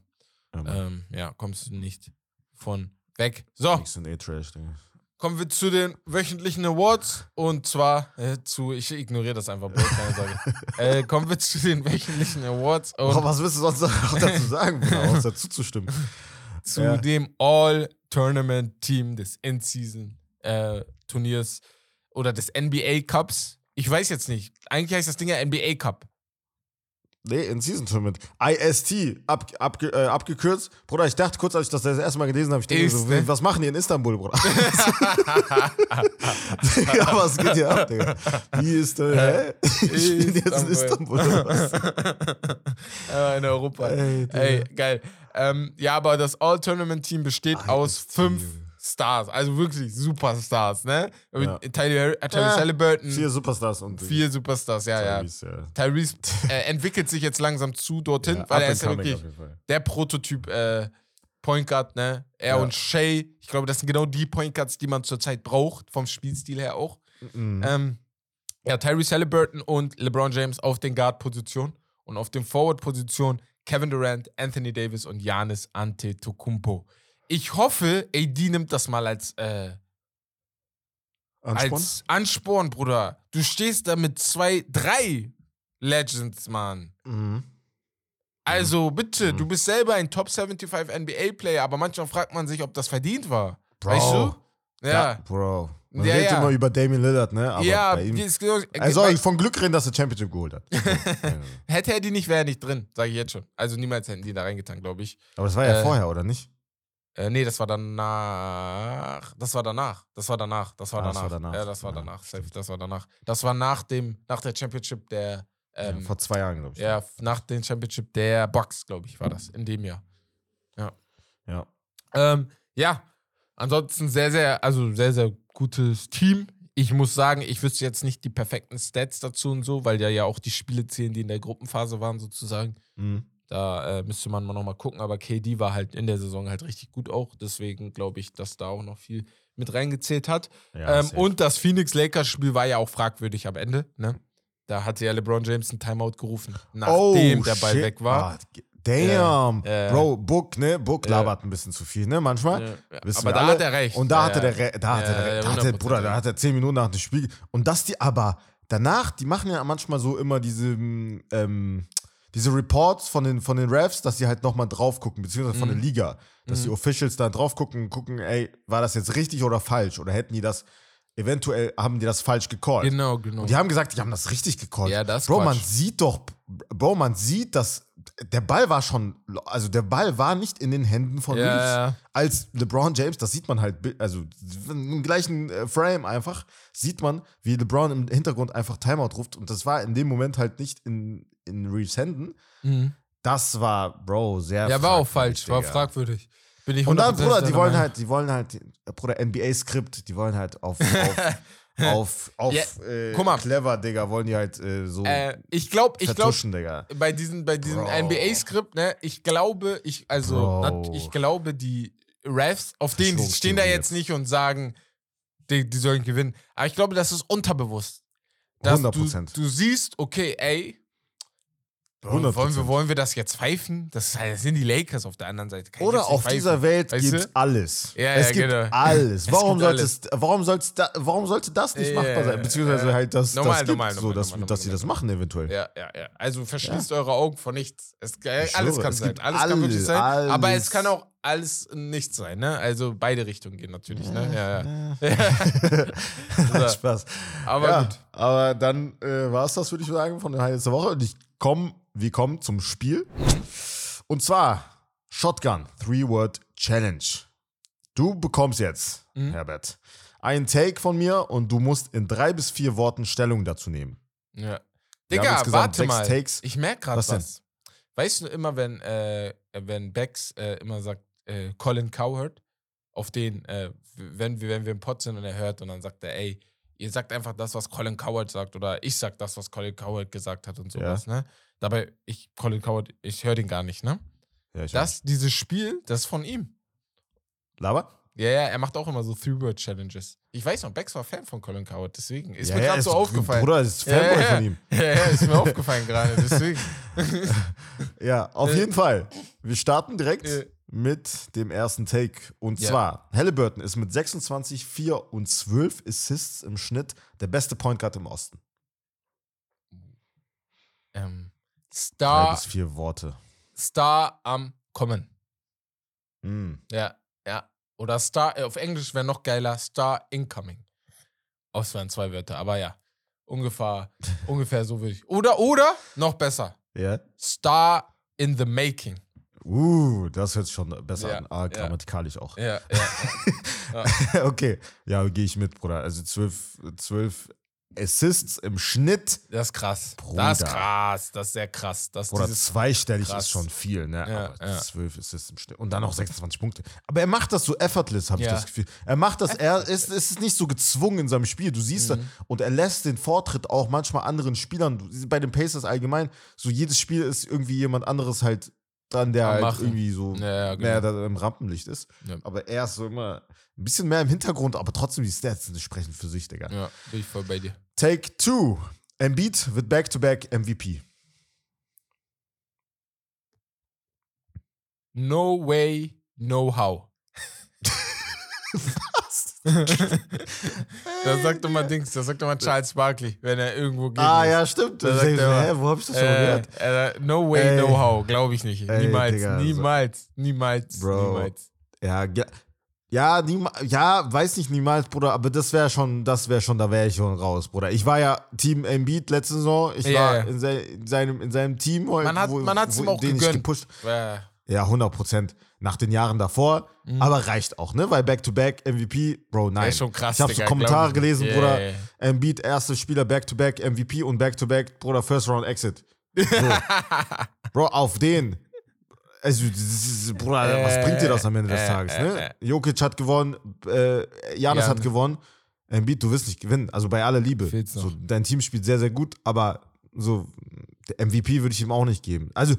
Ähm, ähm, ja, kommst du nicht von weg. So, Knicks sind eh trash, Digga. Kommen wir zu den wöchentlichen Awards. Und zwar äh, zu, ich ignoriere das einfach, Bro, keine Sorge. äh, kommen wir zu den wöchentlichen Awards und was willst du sonst auch dazu sagen, Bruder, außer zuzustimmen? zu ja. dem All-Tournament-Team des End-Season-Turniers oder des NBA Cups. Ich weiß jetzt nicht. Eigentlich heißt das Ding ja NBA Cup. Nee, in Season Tournament. IST, ab, abge, äh, abgekürzt. Bruder, ich dachte kurz, als ich das das erste Mal gelesen habe, ich denke Ist, so, ne? was machen die in Istanbul, Bruder? ja, was geht hier ab, Digga? Wie ist der, hä? Ich bin jetzt in Istanbul, oder was? äh, in Europa. Ey, Digga. Ey, geil. Ähm, ja, aber das All-Tournament-Team besteht IST, aus fünf. Stars, also wirklich Superstars, ne? Ja. Tyler, äh, Tyrese Ja, Halliburton, Vier Superstars und vier Superstars, ja, ja. Tyrese, ja. Tyrese äh, entwickelt sich jetzt langsam zu dorthin, Ja, weil er ist ja wirklich der Prototyp äh, Point Guard, ne? Er Ja. und Shay, ich glaube, das sind genau die Point Guards, die man zurzeit braucht, vom Spielstil her auch. Mhm. Ähm, ja, Tyrese Halliburton und LeBron James auf den Guard-Positionen und auf den Forward-Positionen Kevin Durant, Anthony Davis und Giannis Antetokounmpo. Ich hoffe, AD nimmt das mal als, äh, Ansporn? als Ansporn, Bruder. Du stehst da mit zwei, drei Legends, Mann. Mhm. Also bitte, Mhm. du bist selber ein Top 75 NBA-Player, aber manchmal fragt man sich, ob das verdient war. Bro. Weißt du? Ja. Bro. Man Ja, redet ja. immer über Damian Lillard, ne? Aber ja, bei ihm, ist er soll von Glück reden, dass er Championship geholt hat. Ja. Hätte er die nicht, wäre er nicht drin, sage ich jetzt schon. Also niemals hätten die da reingetan, glaube ich. Aber das war ja Äh, vorher, oder nicht? Äh, nee, das war danach. Das war danach. Das war danach. Das war Ah, das danach. war danach. Ja, das war Ja, danach. Safe, das war danach. Das war nach dem, nach der Championship der, ähm, ja, vor zwei Jahren, glaube ich. ja, nach dem Championship der Bucks, glaube ich, war das in dem Jahr. ja. Ähm, ja, ansonsten sehr, sehr, also sehr, sehr gutes Team. Ich muss sagen, ich wüsste jetzt nicht die perfekten Stats dazu und so, weil ja ja auch die Spiele zählen, die in der Gruppenphase waren, sozusagen. Mhm. Da äh, müsste man mal nochmal gucken, aber KD war halt in der Saison halt richtig gut auch. Deswegen glaube ich, dass da auch noch viel mit reingezählt hat. Ja, ähm, und das Phoenix-Lakers-Spiel war ja auch fragwürdig am Ende. Ne? Da hatte ja LeBron James einen Timeout gerufen, nachdem der Ball Oh, shit. weg war. Ah, damn. Ja, ja. Bro, Book, ne? Book labert ein bisschen zu viel, ne? Manchmal. Aber da alle. hat er recht. Und da hatte ja. der, Re da hatte der, da hatte, 100%. Bruder, da hat er zehn Minuten nach dem Spiel. Und dass die aber danach, die machen ja manchmal so immer diese, ähm, diese Reports von den, von den Refs, dass sie halt nochmal drauf gucken, beziehungsweise von Mhm. der Liga. Dass Mhm. die Officials da drauf gucken, gucken, ey, war das jetzt richtig oder falsch? Oder hätten die das eventuell haben die das falsch gecallt. Genau, genau. Und die haben gesagt, die haben das richtig gecallt. Ja, das ist Bro, man Quatsch. sieht doch, Bro, man sieht, dass der Ball war schon, also der Ball war nicht in den Händen von Ja, Reeves. ja. Als LeBron James, das sieht man halt, also im gleichen äh, Frame einfach, sieht man, wie LeBron im Hintergrund einfach Timeout ruft. Und das war in dem Moment halt nicht in, in Reeves Händen. Mhm. Das war, Bro, sehr Ja, war auch falsch, war Digga. fragwürdig. Bin ich Und dann, 100% Bruder, die wollen halt, die wollen halt, Bruder, NBA-Skript, die wollen halt auf, auf, auf, auf Ja, äh, guck mal. clever, Digga, wollen die halt äh, so Äh, ich glaube, ich Digga. bei diesem, bei diesem. NBA-Skript, ne, ich glaube, ich, also, nat- ich glaube, die Refs, auf denen die stehen da jetzt nicht und sagen, die, die sollen gewinnen. Aber ich glaube, das ist unterbewusst. Dass 100%. Du, du siehst, okay, ey, 100%. wollen wir, wollen wir das jetzt pfeifen? Das, halt- das sind die Lakers auf der anderen Seite. Kann Oder auf pfeifen. dieser Welt Weißt gibt du? es alles. Ja, es ja, gibt genau. alles. Es Warum sollte alles. es, warum soll's da, warum sollte das nicht Ja, machbar sein? Beziehungsweise halt, dass Normal, das gibt, normal, so, normal, dass, normal, dass sie normal. das machen eventuell. Ja, ja, ja. Also verschließt eure Augen vor nichts. Es, äh, alles schwöre, kann es sein. gibt Alles kann wirklich alles, sein. Aber es alles. kann auch alles nichts sein, ne? Also beide Richtungen gehen natürlich, ne? Ja, ja. Ja. Spaß. Aber gut. aber dann äh, war es das, würde ich sagen, von der Highlights der Woche. Und ich komme, wir kommen zum Spiel. Und zwar Shotgun Three-Word Challenge. Du bekommst jetzt, Mhm. Herbert, einen Take von mir und du musst in drei bis vier Worten Stellung dazu nehmen. Ja. Wir Digga, warte mal. Takes. Ich merke gerade Was was. Weißt du immer, wenn, äh, wenn Bex äh, immer sagt, äh, Colin Cowherd, auf den, äh, wenn, wir, wenn wir im Pod sind und er hört und dann sagt er, ey, ihr sagt einfach das, was Colin Cowherd sagt oder ich sag das, was Colin Cowherd gesagt hat und sowas, ne? Dabei, ich, Colin Cowherd, ich höre den gar nicht, ne? Ja, ich Das, dieses Spiel, das ist von ihm. Laber? Ja, ja, er macht auch immer so Three-Word-Challenges. Ich weiß noch, Bex war Fan von Colin Cowherd, deswegen. Ist ja, mir ja, gerade so aufgefallen. Bruder, ist Fanboy von ihm. Ja, ja, ist mir aufgefallen gerade, deswegen. Ja, auf Äh. jeden Fall. Wir starten direkt Äh. mit dem ersten Take. Und zwar, Halliburton ist mit 26, 4 und 12 Assists im Schnitt der beste Point Guard im Osten. ähm, Drei Star, bis vier Worte. Star am Kommen. Mm. Ja, ja. Oder Star, äh, auf Englisch wäre noch geiler, Star Incoming. Aus wären zwei Wörter, aber ja. Ungefähr, ungefähr so würde ich. Oder, oder, noch besser, Ja. Star in the Making. Uh, das hört sich schon besser Ja, an. Ah, ja. grammatikalisch auch. Ja, ja. okay. Ja, gehe ich mit, Bruder. Also 12, 12 Assists im Schnitt. Das ist krass. Bruder. Das ist krass. Das ist sehr krass. Das Oder zweistellig krass. ist schon viel, ne? Ja, Aber ja. 12 Assists im Schnitt. Und dann noch 26 Punkte. Aber er macht das so effortless, habe ich Ja. das Gefühl. Er macht das, er ist, es ist nicht so gezwungen in seinem Spiel. Du siehst, Mhm. da, und er lässt den Vortritt auch manchmal anderen Spielern. Bei den Pacers allgemein, so jedes Spiel ist irgendwie jemand anderes halt dran, der halt Machen. irgendwie so Ja, ja, mehr genau. da im Rampenlicht ist. Ja. Aber er ist so immer ein bisschen mehr im Hintergrund, aber trotzdem die Stats sprechen für sich, Digga. Ja, bin ich voll bei dir. Take two. Embiid wird Back-to-Back MVP. No way, no how. da sagt doch mal Dings, da sagt doch mal Charles Barkley, wenn er irgendwo geht. Ah, ja, stimmt. Da sagt er hä, wo hab ich das schon Äh, gehört? äh, no way, Ey. no how, glaube ich nicht. Ey, niemals, Digga, so- niemals, niemals, Bro. niemals. Ja, ja, ja, niema, ja, weiß nicht niemals, Bruder, aber das wäre schon, das wäre schon, da wäre ich schon raus, Bruder. Ich war ja Team Embiid letzte Saison. Ich Ja, war. In, sei, in, seinem, in seinem Team heute. Man hat- man hat's ihm auch gegönnt. gepusht. Ja, 100 Prozent. Nach den Jahren davor. Mhm. Aber reicht auch, ne? Weil Back-to-Back MVP, Bro, nein. ist schon krass, ich habe so Kommentare gelesen, Yeah. Bruder. Embiid, erster Spieler Back-to-Back MVP und Back-to-Back, Bruder, First Round Exit. So. Bro, auf den. Also, das Bruder, was Äh, bringt dir das am Ende des äh, Tages, äh, ne? Jokic hat gewonnen, äh, Janis hat gewonnen. Embiid, du wirst nicht gewinnen. Also bei aller Liebe. So, dein Team spielt sehr, sehr gut, aber so, MVP würde ich ihm auch nicht geben. Also,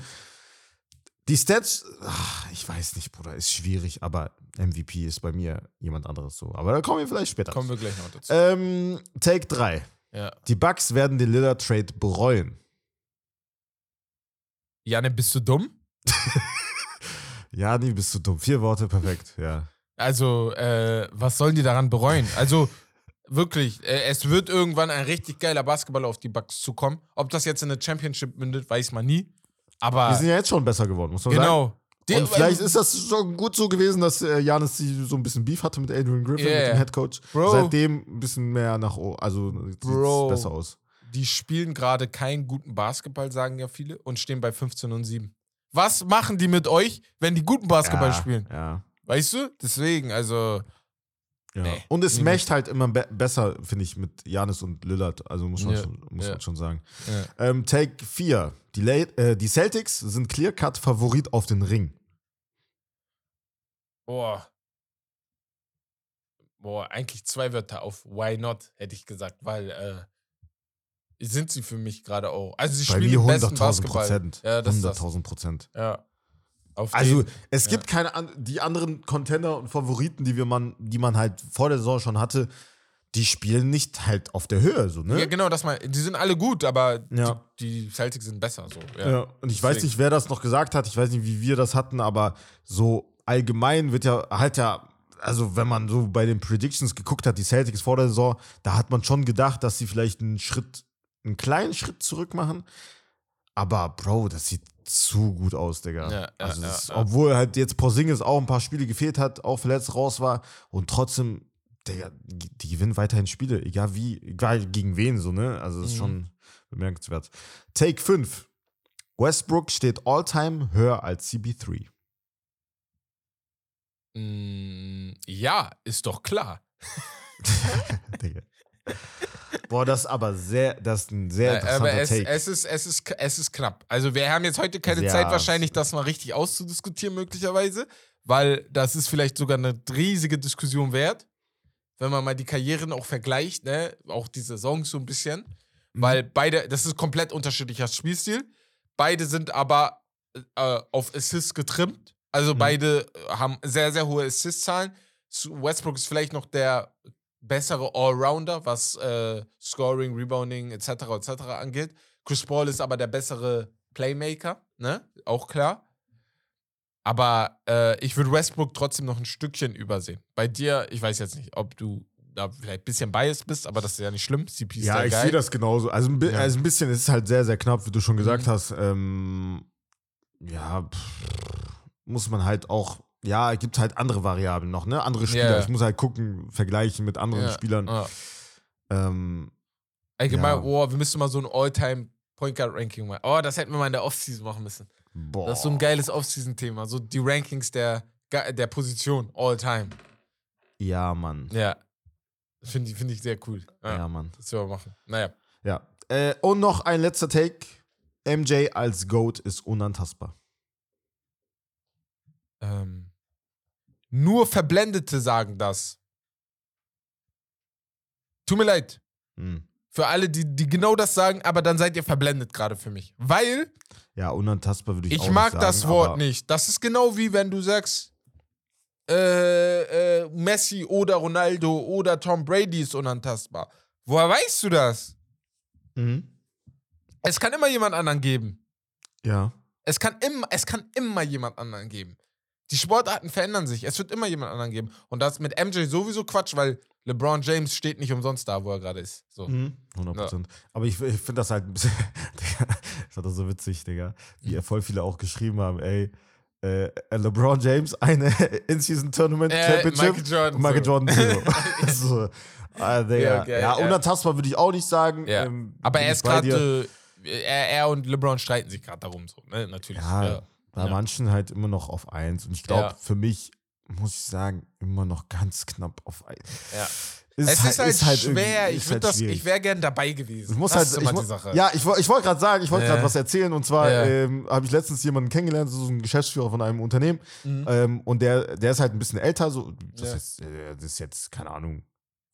die Stats, ach, ich weiß nicht, Bruder, ist schwierig, aber MVP ist bei mir jemand anderes so. Aber da kommen wir vielleicht später. kommen wir gleich noch dazu. ähm, Take 3. ja. Die Bucks werden den Lillard-Trade bereuen. Janne, bist du dumm? Ja, nee, bist du dumm. Vier Worte, perfekt, ja. Also, äh, was sollen die daran bereuen? Also, wirklich, äh, es wird irgendwann ein richtig geiler Basketballer auf die Bucks zukommen. Ob das jetzt in eine Championship mündet, weiß man nie. Aber Wir sind ja jetzt schon besser geworden, muss man sagen. genau. Und vielleicht ist das schon gut so gewesen, dass äh, Janis so ein bisschen Beef hatte mit Adrian Griffin, Yeah. mit dem Headcoach. Seitdem ein bisschen mehr nach oben, also sieht besser aus. Die spielen gerade keinen guten Basketball, sagen ja viele, und stehen bei 15 und 7. Was machen die mit euch, wenn die guten Basketball ja, spielen? Ja. Weißt du? Deswegen, also. Ja. Nee, und es matcht halt immer be besser, finde ich, mit Janis und Lillard. Also muss man, Ja, schon, muss ja. man schon sagen. Ja. Ähm, Take 4. Die, La äh, die Celtics sind Clear-Cut-Favorit auf den Ring. Boah. Boah, eigentlich zwei Wörter auf Why not, hätte ich gesagt, weil äh, sind sie für mich gerade auch. Also sie Bei spielen mir den besten 100.000 Basketball. Prozent. Ja, das ist das. 100.000 Prozent. Ja. Also es ja. gibt keine die anderen Contender und Favoriten, die wir man, die man halt vor der Saison schon hatte, die spielen nicht halt auf der Höhe, so, ne? Ja, genau, das mal. Die sind alle gut, aber Ja. die, die Celtics sind besser. So. Ja. Ja, und ich weiß Deswegen. nicht, wer das noch gesagt hat, ich weiß nicht, wie wir das hatten, aber so allgemein wird ja halt ja, also wenn man so bei den Predictions geguckt hat, die Celtics vor der Saison, da hat man schon gedacht, dass sie vielleicht einen Schritt, einen kleinen Schritt zurück machen. Aber Bro, das sieht zu gut aus, Digga. Ja, also ja, das, ja. Obwohl halt jetzt Porzingis auch ein paar Spiele gefehlt hat, auch verletzt raus war und trotzdem, Digga, die die gewinnen weiterhin Spiele, egal wie, egal gegen wen so, ne? Also das ist Mhm. schon bemerkenswert. Take 5. Westbrook steht all-time höher als CB3. Mm, ja, ist doch klar. Digga. Boah, das ist aber sehr, das ist ein sehr Äh, interessanter aber es, Take. es, ist, es, ist, es ist knapp. Also wir haben jetzt heute keine Ja. Zeit wahrscheinlich, das mal richtig auszudiskutieren möglicherweise, weil das ist vielleicht sogar eine riesige Diskussion wert, wenn man mal die Karrieren auch vergleicht, ne? auch die Saisons so ein bisschen, Mhm. weil beide, das ist komplett unterschiedlicher Spielstil, beide sind aber äh, auf Assists getrimmt, also Mhm. beide haben sehr, sehr hohe Assist-Zahlen. Westbrook ist vielleicht noch der bessere Allrounder, was äh, Scoring, Rebounding etc. etc. angeht. Chris Paul ist aber der bessere Playmaker, ne? Auch klar. Aber äh, ich würde Westbrook trotzdem noch ein Stückchen übersehen. Bei dir, ich weiß jetzt nicht, ob du da vielleicht ein bisschen biased bist, aber das ist ja nicht schlimm. CP ist ja, ich sehe das genauso. Also ein, Ja. also ein bisschen, es ist halt sehr, sehr knapp, wie du schon gesagt Mhm. hast. Ähm, ja, pff, muss man halt auch, ja, es gibt halt andere Variablen noch, ne? Andere Spieler. Ja. Ich muss halt gucken, vergleichen mit anderen Ja, Spielern. ja. Ähm, Allgemein, Ja. oh, wir müssten mal so ein All-Time Point Guard Ranking machen. Oh, das hätten wir mal in der Offseason machen müssen. boah. Das ist so ein geiles Offseason-Thema. So die Rankings der, der Position, All-Time. Ja, Mann. Ja. Finde ich, find ich sehr cool. Ja, Ja, Mann. Das wir machen. Naja. Ja. Äh, und noch ein letzter Take. MJ als GOAT ist unantastbar. Ähm, nur Verblendete sagen das. Tut mir leid. Hm. Für alle, die, die genau das sagen, aber dann seid ihr verblendet gerade für mich. Weil Ja, unantastbar würde ich, ich auch mag nicht das sagen, Wort nicht. Das ist genau wie wenn du sagst, äh, äh, Messi oder Ronaldo oder Tom Brady ist unantastbar. Woher weißt du das? Mhm. Es kann immer jemand anderen geben. Ja. Es kann, immer, es kann immer jemand anderen geben. Die Sportarten verändern sich. Es wird immer jemand anderen geben. Und das mit MJ sowieso Quatsch, weil LeBron James steht nicht umsonst da, wo er gerade ist. So. Mhm. 100 Prozent. Aber ich, ich finde das halt ein bisschen. Das war doch so witzig, Digga. Wie ja voll viele auch geschrieben haben, ey. Äh, LeBron James, eine In-Season-Tournament Äh, Championship. Michael Jordan und Michael so. Jordan zero. so. Ah, Digga. Ja, Ja, ja. unantastbar würde ich auch nicht sagen. Ja. Ähm, Aber er ist gerade. Äh, er, er und LeBron streiten sich gerade darum, so, ne? Natürlich. Ja, Ja. Bei Ja. manchen halt immer noch auf eins. Und ich glaube, Ja. für mich, muss ich sagen, immer noch ganz knapp auf eins. Ja. Ist es ist halt, irgendwie- schwer. ist Ich, halt das, ich wäre gern dabei gewesen. Ich muss das halt, ist ich immer mu- die Sache. Ja, ich, ich wollte gerade sagen, ich wollte Ja. gerade was erzählen. Und zwar Ja. ähm, habe ich letztens jemanden kennengelernt, so ein Geschäftsführer von einem Unternehmen. Mhm. Ähm, und der, der ist halt ein bisschen älter, so, das, Ja. ist, äh, das ist jetzt, keine Ahnung,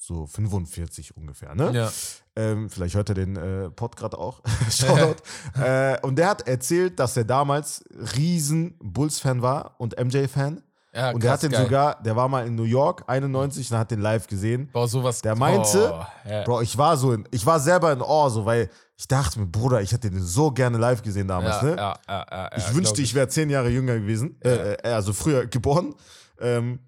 so 45 ungefähr, ne? ja. Ähm, vielleicht hört er den äh, Pod gerade auch. Shoutout. äh, und der hat erzählt, dass er damals riesen Bulls-Fan war und MJ-Fan. ja und der krass, hat den geil. sogar, der war mal in New York, 91, und hat den live gesehen. Boah, sowas. Der meinte, oh, ja. Bro, ich war so in, ich war selber in Awe, so, weil ich dachte mir, Bruder, ich hätte den so gerne live gesehen damals, ja, ne? ja, ja, ja, ich wünschte, glaub ich wäre zehn Jahre jünger gewesen, äh, äh, also früher geboren, ähm,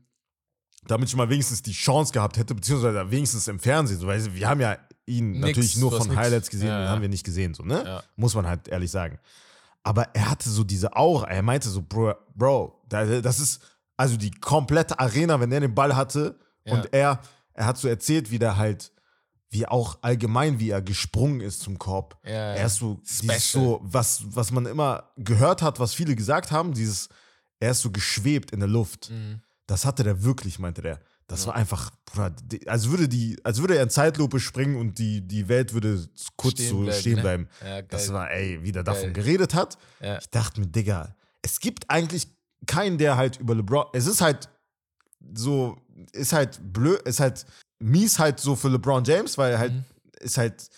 damit ich mal wenigstens die Chance gehabt hätte, beziehungsweise wenigstens im Fernsehen, so, weil wir haben ja ihn Nix, natürlich nur von nix. Highlights gesehen, Ja, den ja. haben wir nicht gesehen, so, ne? Ja. Muss man halt ehrlich sagen. aber er hatte so diese Aura. Er meinte so, Bro, Bro das ist also die komplette Arena, wenn er den Ball hatte und er, er hat so erzählt, wie der halt, wie auch allgemein, wie er gesprungen ist zum Korb. Er ist so, dieses so, was, was man immer gehört hat, was viele gesagt haben, dieses, er ist so geschwebt in der Luft. Mhm. Das hatte der wirklich, meinte der. Das Ja. war einfach, Bruder, als würde die, als würde er in Zeitlupe springen und die, die Welt würde kurz Stehen so bleiben, stehen ne? bleiben. Ja, geil. Das war, ey, wie der davon Geil. geredet hat. Ja. Ich dachte mir, Digga, es gibt eigentlich keinen, der halt über LeBron, es ist halt so, ist halt blöd, ist halt mies halt so für LeBron James, weil halt, Mhm. ist halt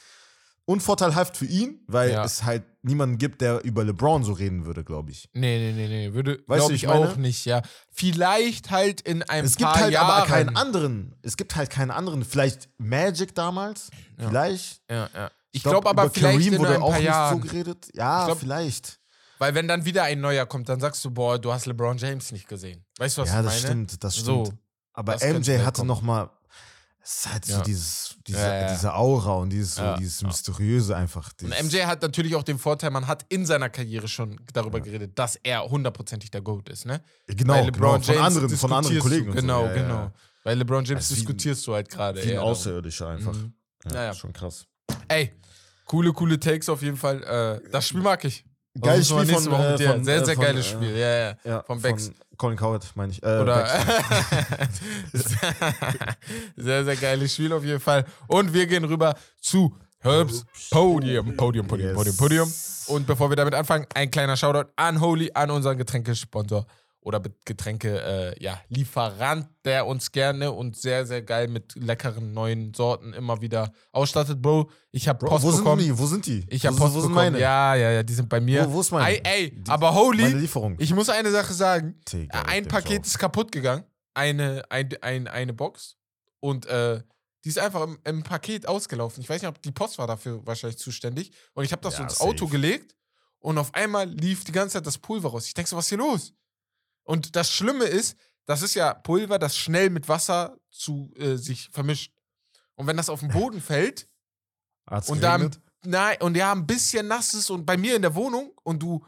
unvorteilhaft für ihn, weil Ja. es halt niemanden gibt, der über LeBron so reden würde, glaube ich. Nee, nee, nee, nee. Würde, Weißt du, glaube ich ich, auch nicht, ja. Vielleicht halt in einem Es gibt paar halt Jahren. aber keinen anderen. Es gibt halt keinen anderen. Vielleicht Magic damals. Ja. Vielleicht. Ja, ja. Ich glaub, glaube aber über vielleicht Kareem in wurde ein auch paar nicht Jahren. so geredet. Ja, glaub- vielleicht. Weil wenn dann wieder ein neuer kommt, dann sagst du, boah, du hast LeBron James nicht gesehen. Weißt du, was ja, ich das meine? stimmt, das So, stimmt. aber das MJ hatte kommen. noch mal es ist halt so Ja. dieses, diese, Ja, ja. diese Aura und dieses, so, dieses. Mysteriöse einfach. Und Dieses, MJ hat natürlich auch den Vorteil, man hat in seiner Karriere schon darüber geredet, dass er hundertprozentig der GOAT ist, ne? genau, genau, von anderen, von anderen Kollegen. Du, und so. genau, ja, genau. Bei LeBron James ein- diskutierst du halt gerade. Wie ein. Außerirdischer einfach. Mhm. Ja, Naja. Schon krass. Ey, coole, coole Takes auf jeden Fall. Äh, das Spiel mag ich. Geiles Spiel von, Woche äh, von, Sehr, äh, sehr von, geiles äh, Spiel. Ja, ja. Ja, Von Becks. Colin Coward, meine ich. Äh, Oder sehr, sehr geiles Spiel auf jeden Fall. Und wir gehen rüber zu Herbs Podium. Podium, Podium, Yes. Podium, Podium. Und bevor wir damit anfangen, ein kleiner Shoutout an Holy, an unseren Getränkesponsor oder Getränke, äh, ja, Lieferant, der uns gerne und sehr, sehr geil mit leckeren neuen Sorten immer wieder ausstattet. Bro, ich habe Bro, Post wo sind bekommen. die? Wo sind die? Ich habe wo, Post wo sind bekommen. meine? Ja, ja, ja, die sind bei mir. Wo, wo ist meine? Ey, ey, Die- aber Holy, Meine Lieferung. ich muss eine Sache sagen. Digga, Ein Paket ist kaputt gegangen. Eine, ein, ein, eine Box. Und äh, die ist einfach im, im Paket ausgelaufen. Ich weiß nicht, ob die Post war dafür wahrscheinlich zuständig. Und ich habe das Ja, so ins safe. Auto gelegt. Und auf einmal lief die ganze Zeit das Pulver raus. Ich denke so, was ist hier los? Und das Schlimme ist, das ist ja Pulver, das schnell mit Wasser zu äh, sich vermischt. Und wenn das auf den Boden fällt. Hat's und da, nein, und ja, ein bisschen nass ist und bei mir in der Wohnung und du,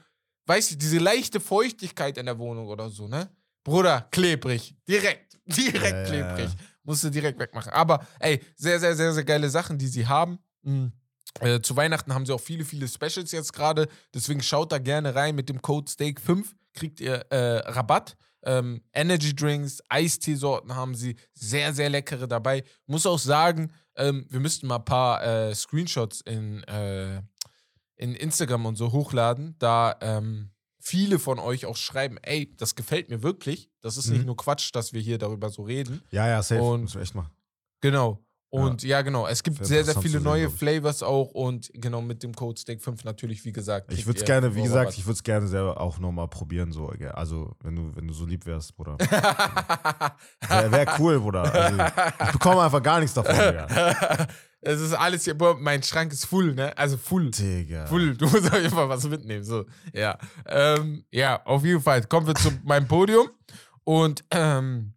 weißt du, diese leichte Feuchtigkeit in der Wohnung oder so, ne? Bruder, klebrig. Direkt. Direkt Ja, klebrig. ja. Musst du direkt wegmachen. Aber, ey, sehr, sehr, sehr, sehr geile Sachen, die sie haben. Mhm. Äh, zu Weihnachten haben sie auch viele, viele Specials jetzt gerade. Deswegen schaut da gerne rein. Mit dem Code Steak5 kriegt ihr äh, Rabatt. Ähm, Energy Drinks, Eisteesorten haben sie. Sehr, sehr leckere dabei. Muss auch sagen, ähm, wir müssten mal ein paar äh, Screenshots in, äh, in Instagram und so hochladen, da ähm, viele von euch auch schreiben, ey, das gefällt mir wirklich. Das ist nicht Mhm. nur Quatsch, dass wir hier darüber so reden. Ja, ja, safe. Und- Muss echt machen. Genau. Und ja, genau. Es gibt Sehr sehr, viele neue. Flavors auch und genau mit dem Code Steak5 natürlich, wie gesagt. Ich würde es gerne, wie gesagt, ich würde es gerne selber auch nochmal probieren, so, also wenn du, wenn du so lieb wärst, Bruder. Wäre wär cool, Bruder. Also, ich bekomme einfach gar nichts davon, Digga. es ist alles hier, boah, mein Schrank ist full, ne? Also full. Digga. Full, du musst auf jeden Fall was mitnehmen. So, ja. Ähm, ja, auf jeden Fall. Kommen wir zu meinem Podium. Und ähm,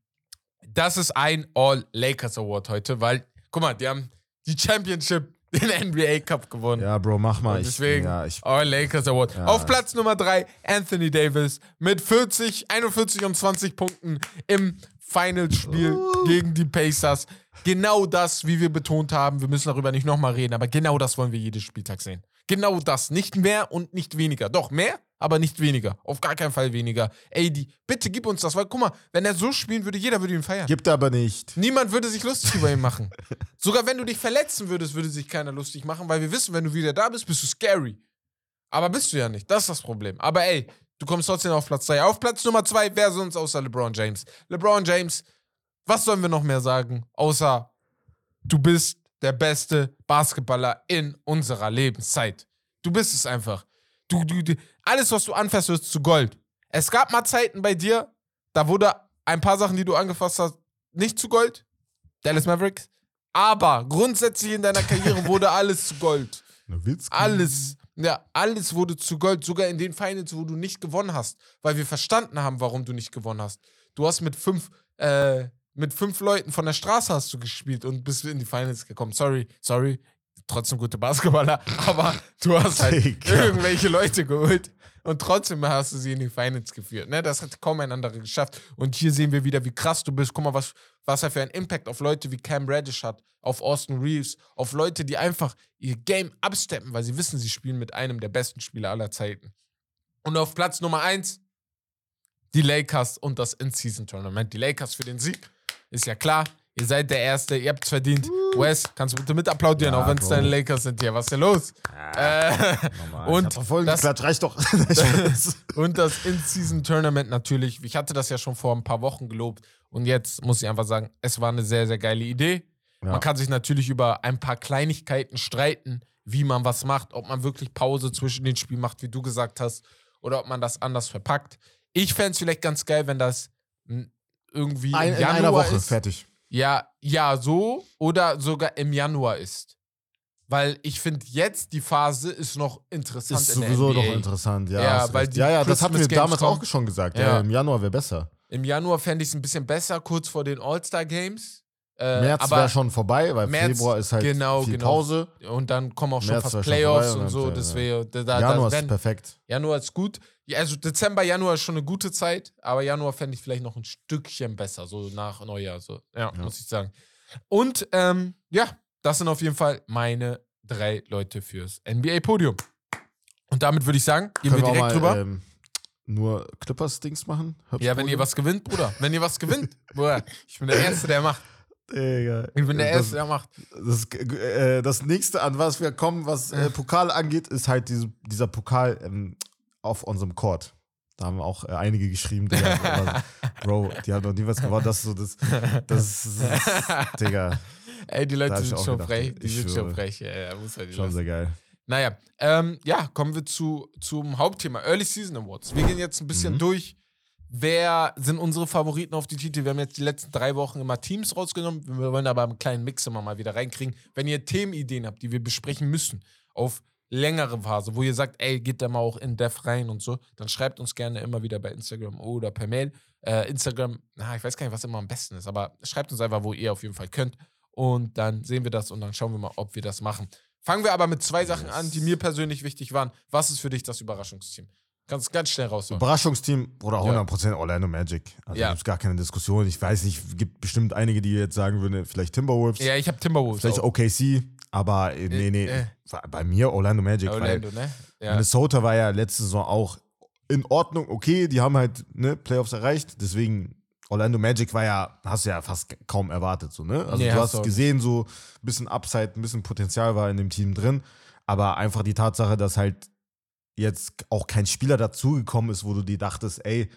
das ist ein All-Lakers Award heute, weil, guck mal, die haben die Championship, den NBA Cup gewonnen. Ja, Bro, mach mal. Und Ich, deswegen ja, ich, All-Lakers Award. Ja. Auf Platz Nummer 3 Anthony Davis mit 40, 41 und 20 Punkten im Finalspiel Uh. gegen die Pacers. Genau das, wie wir betont haben, wir müssen darüber nicht nochmal reden, aber genau das wollen wir jeden Spieltag sehen. Genau das. Nicht mehr und nicht weniger. Doch, mehr, aber nicht weniger. Auf gar keinen Fall weniger. Ey, die, bitte gib uns das, weil guck mal, wenn er so spielen würde, jeder würde ihn feiern. gibt aber nicht. Niemand würde sich lustig über ihn machen. Sogar wenn du dich verletzen würdest, würde sich keiner lustig machen, weil wir wissen, wenn du wieder da bist, bist du scary. Aber bist du ja nicht. Das ist das Problem. Aber ey, du kommst trotzdem auf Platz 3. Auf Platz Nummer 2, wer sonst außer LeBron James? LeBron James, was sollen wir noch mehr sagen? Außer du bist der beste Basketballer in unserer Lebenszeit. Du bist es einfach. Du, du, du, alles, was du anfasst, wird zu Gold. Es gab mal Zeiten bei dir, da wurde ein paar Sachen, die du angefasst hast, nicht zu Gold. Dallas Mavericks. Aber grundsätzlich in deiner Karriere wurde alles zu Gold. Nowitzki. Alles. Ja, alles wurde zu Gold, sogar in den Finals, wo du nicht gewonnen hast, weil wir verstanden haben, warum du nicht gewonnen hast. Du hast mit fünf, äh, mit fünf Leuten von der Straße hast du gespielt und bist in die Finals gekommen. Sorry, sorry, trotzdem gute Basketballer, aber du hast halt Digga. irgendwelche Leute geholt, Und trotzdem hast du sie in die Finals geführt. Ne? Das hat kaum ein anderer geschafft. Und hier sehen wir wieder, wie krass du bist. Guck mal, was, was er für einen Impact auf Leute wie Cam Reddish hat, auf Austin Reeves, auf Leute, die einfach ihr Game absteppen, weil sie wissen, sie spielen mit einem der besten Spieler aller Zeiten. Und auf Platz Nummer eins die Lakers und das In-Season-Tournament. Die Lakers für den Sieg, ist ja klar. Ihr seid der Erste, ihr habt es verdient. Wes, kannst du bitte mit applaudieren, Ja, auch wenn es deine Lakers sind hier. Was ist denn los? äh, und Verfolgen, das- Klatsch, reicht doch. und das In-Season-Tournament natürlich. Ich hatte das ja schon vor ein paar Wochen gelobt. Und jetzt muss ich einfach sagen, es war eine sehr, sehr geile Idee. Ja. Man kann sich natürlich über ein paar Kleinigkeiten streiten, wie man was macht, ob man wirklich Pause zwischen den Spielen macht, wie du gesagt hast, oder ob man das anders verpackt. Ich fände es vielleicht ganz geil, wenn das irgendwie Ein, im in Januar einer Woche, ist. fertig. Ja, ja, so oder sogar im Januar ist. Weil ich finde, jetzt die Phase ist noch interessant Ist in sowieso doch interessant, ja. Ja, weil ja, ja, das hatten wir damals kommen. auch schon gesagt. Ja. Ja, im Januar wäre besser. Im Januar fände ich es ein bisschen besser, kurz vor den All-Star-Games. Äh, März wäre schon vorbei, weil März, Februar ist halt genau, viel genau. Pause. Und dann kommen auch schon März fast schon Playoffs vorbei und so. wäre, da, da, Januar da, ist perfekt. Januar ist gut. Also Dezember, Januar ist schon eine gute Zeit, aber Januar fände ich vielleicht noch ein Stückchen besser, so nach Neujahr. So. Ja, Ja. muss ich sagen. Und ähm, ja, das sind auf jeden Fall meine drei Leute fürs NBA-Podium. Und damit würde ich sagen, gehen wir Können direkt auch drüber. mal, ähm, nur Clippers-Dings machen? Ja, wenn ihr was gewinnt, Bruder. Wenn ihr was gewinnt, Bruder. Ich bin der Erste, der macht. Digga. Ich bin der das, Erste, der macht. Das, äh, das nächste, an was wir kommen, was äh, Pokal angeht, ist halt diese, dieser Pokal ähm, auf unserem Court. Da haben auch äh, einige geschrieben, Digga, aber, Bro, die haben noch nie was gewonnen. Das ist so, das, das, ist- Digga, Ey, die Leute sind schon gedacht, frech. Die sind schon frech. Ja, muss halt schon lassen. sehr geil. Naja, ähm, ja, kommen wir zu, zum Hauptthema, Early Season Awards. Wir gehen jetzt ein bisschen Mhm. durch. Wer sind unsere Favoriten auf die Titel? Wir haben jetzt die letzten drei Wochen immer Teams rausgenommen. Wir wollen aber einen kleinen Mix immer mal wieder reinkriegen. Wenn ihr Themenideen habt, die wir besprechen müssen, auf längere Phase, wo ihr sagt, ey, geht da mal auch in Dev rein und so, dann schreibt uns gerne immer wieder bei Instagram oder per Mail. Äh, Instagram, na, ich weiß gar nicht, was immer am besten ist, aber schreibt uns einfach, wo ihr auf jeden Fall könnt. Und dann sehen wir das und dann schauen wir mal, ob wir das machen. Fangen wir aber mit zwei Sachen an, die mir persönlich wichtig waren. Was ist für dich das Überraschungsteam? Kannst ganz schnell raushauen. Überraschungsteam, Bruder, 100% Orlando Magic. Also Ja. ja. gibt gar keine Diskussion. Ich weiß nicht, es gibt bestimmt einige, die jetzt sagen würden, vielleicht Timberwolves, Ja, ich habe Timberwolves. vielleicht auch. OKC, aber äh, nee, nee, äh. bei mir Orlando Magic, Orlando, weil ne? Ja. Minnesota war ja letzte Saison auch in Ordnung, okay, die haben halt ne, Playoffs erreicht, deswegen Orlando Magic war ja, hast du ja fast kaum erwartet, so, ne? Also Nee, du hast gesehen, so ein bisschen Upside, ein bisschen Potenzial war in dem Team drin, aber einfach die Tatsache, dass halt jetzt auch kein Spieler dazugekommen ist, wo du dir dachtest, ey,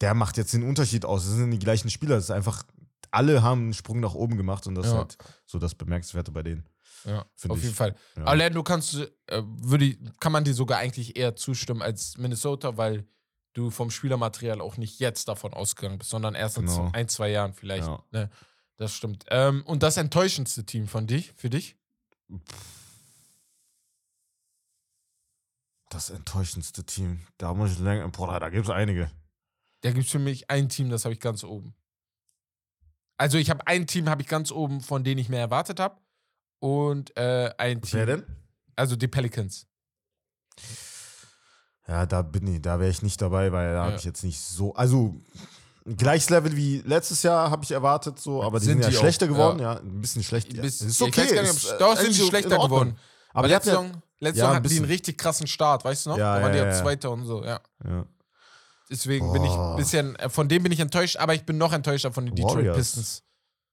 der macht jetzt den Unterschied aus. Das sind die gleichen Spieler. Das ist einfach, alle haben einen Sprung nach oben gemacht und das ist Ja. halt so das Bemerkenswerte bei denen. Ja, auf ich. jeden Fall. Ja. Orlando kannst du, äh, würde, ich- kann man dir sogar eigentlich eher zustimmen als Minnesota, weil du vom Spielermaterial auch nicht jetzt davon ausgegangen bist, sondern erst in Genau. ein, zwei Jahren vielleicht. Ja. Ne? Das stimmt. Ähm, und das enttäuschendste Team von dich, für dich? Das enttäuschendste Team. Da muss ich länger, boah, da gibt es einige. Da gibt es für mich ein Team, das habe ich ganz oben. Also ich habe ein Team, habe ich ganz oben, von denen ich mehr erwartet habe. Und äh, ein Team. Wer denn? Also die Pelicans. Ja, da bin ich, da wäre ich nicht dabei, weil da Ja. habe ich jetzt nicht so, also gleiches Level wie letztes Jahr habe ich erwartet, so, aber die Sind sind, ja die auch, schlechter geworden, ja. ja. ein bisschen schlecht. Ja. Ist okay. nicht, ist, äh, doch, sind eigentlich die schlechter geworden. Aber letzte Saison, letzte Saison hatten die einen richtig krassen Start, weißt du noch? Ja, da waren die ja. Zweiter und so, ja. Deswegen bin ich ein Boah. bisschen, äh, von dem bin ich enttäuscht, aber ich bin noch enttäuschter von den Detroit Warriors. Pistons.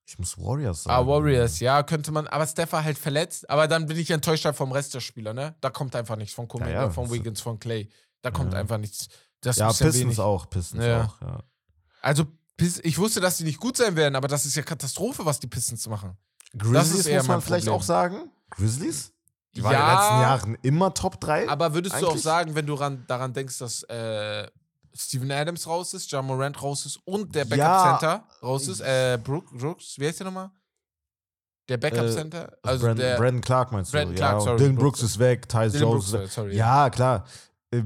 Ich muss Warriors sagen. Ah, Warriors, ja, könnte man, aber Steph war halt verletzt, aber dann bin ich enttäuscht halt vom Rest der Spieler, ne? Da kommt einfach nichts von Kuminga, Ja, ja, von Wiggins, von Clay. Da kommt Ja. einfach nichts. Das Ja, Pistons wenig. auch, Pistons auch, ja. Also, ich wusste, dass die nicht gut sein werden, aber das ist ja Katastrophe, was die Pistons machen. Grizzlies eher muss man vielleicht auch sagen. Grizzlies? Die waren in Ja, den letzten Jahren immer Top 3. Aber würdest du auch Eigentlich- sagen, wenn du ran, daran denkst, dass äh, Steven Adams raus ist, John Morant raus ist und der Backup Ja. Center raus ist, äh, Brook, Brooks, wie heißt der nochmal? Der Backup Äh, Center? Also Brandon, der Brandon Clark meinst Brandon du? Clark, ja, sorry, Dylan Brooks. Brooks ist weg, Tyus Dylan Jones Brooks, sorry. Ja, klar. Äh,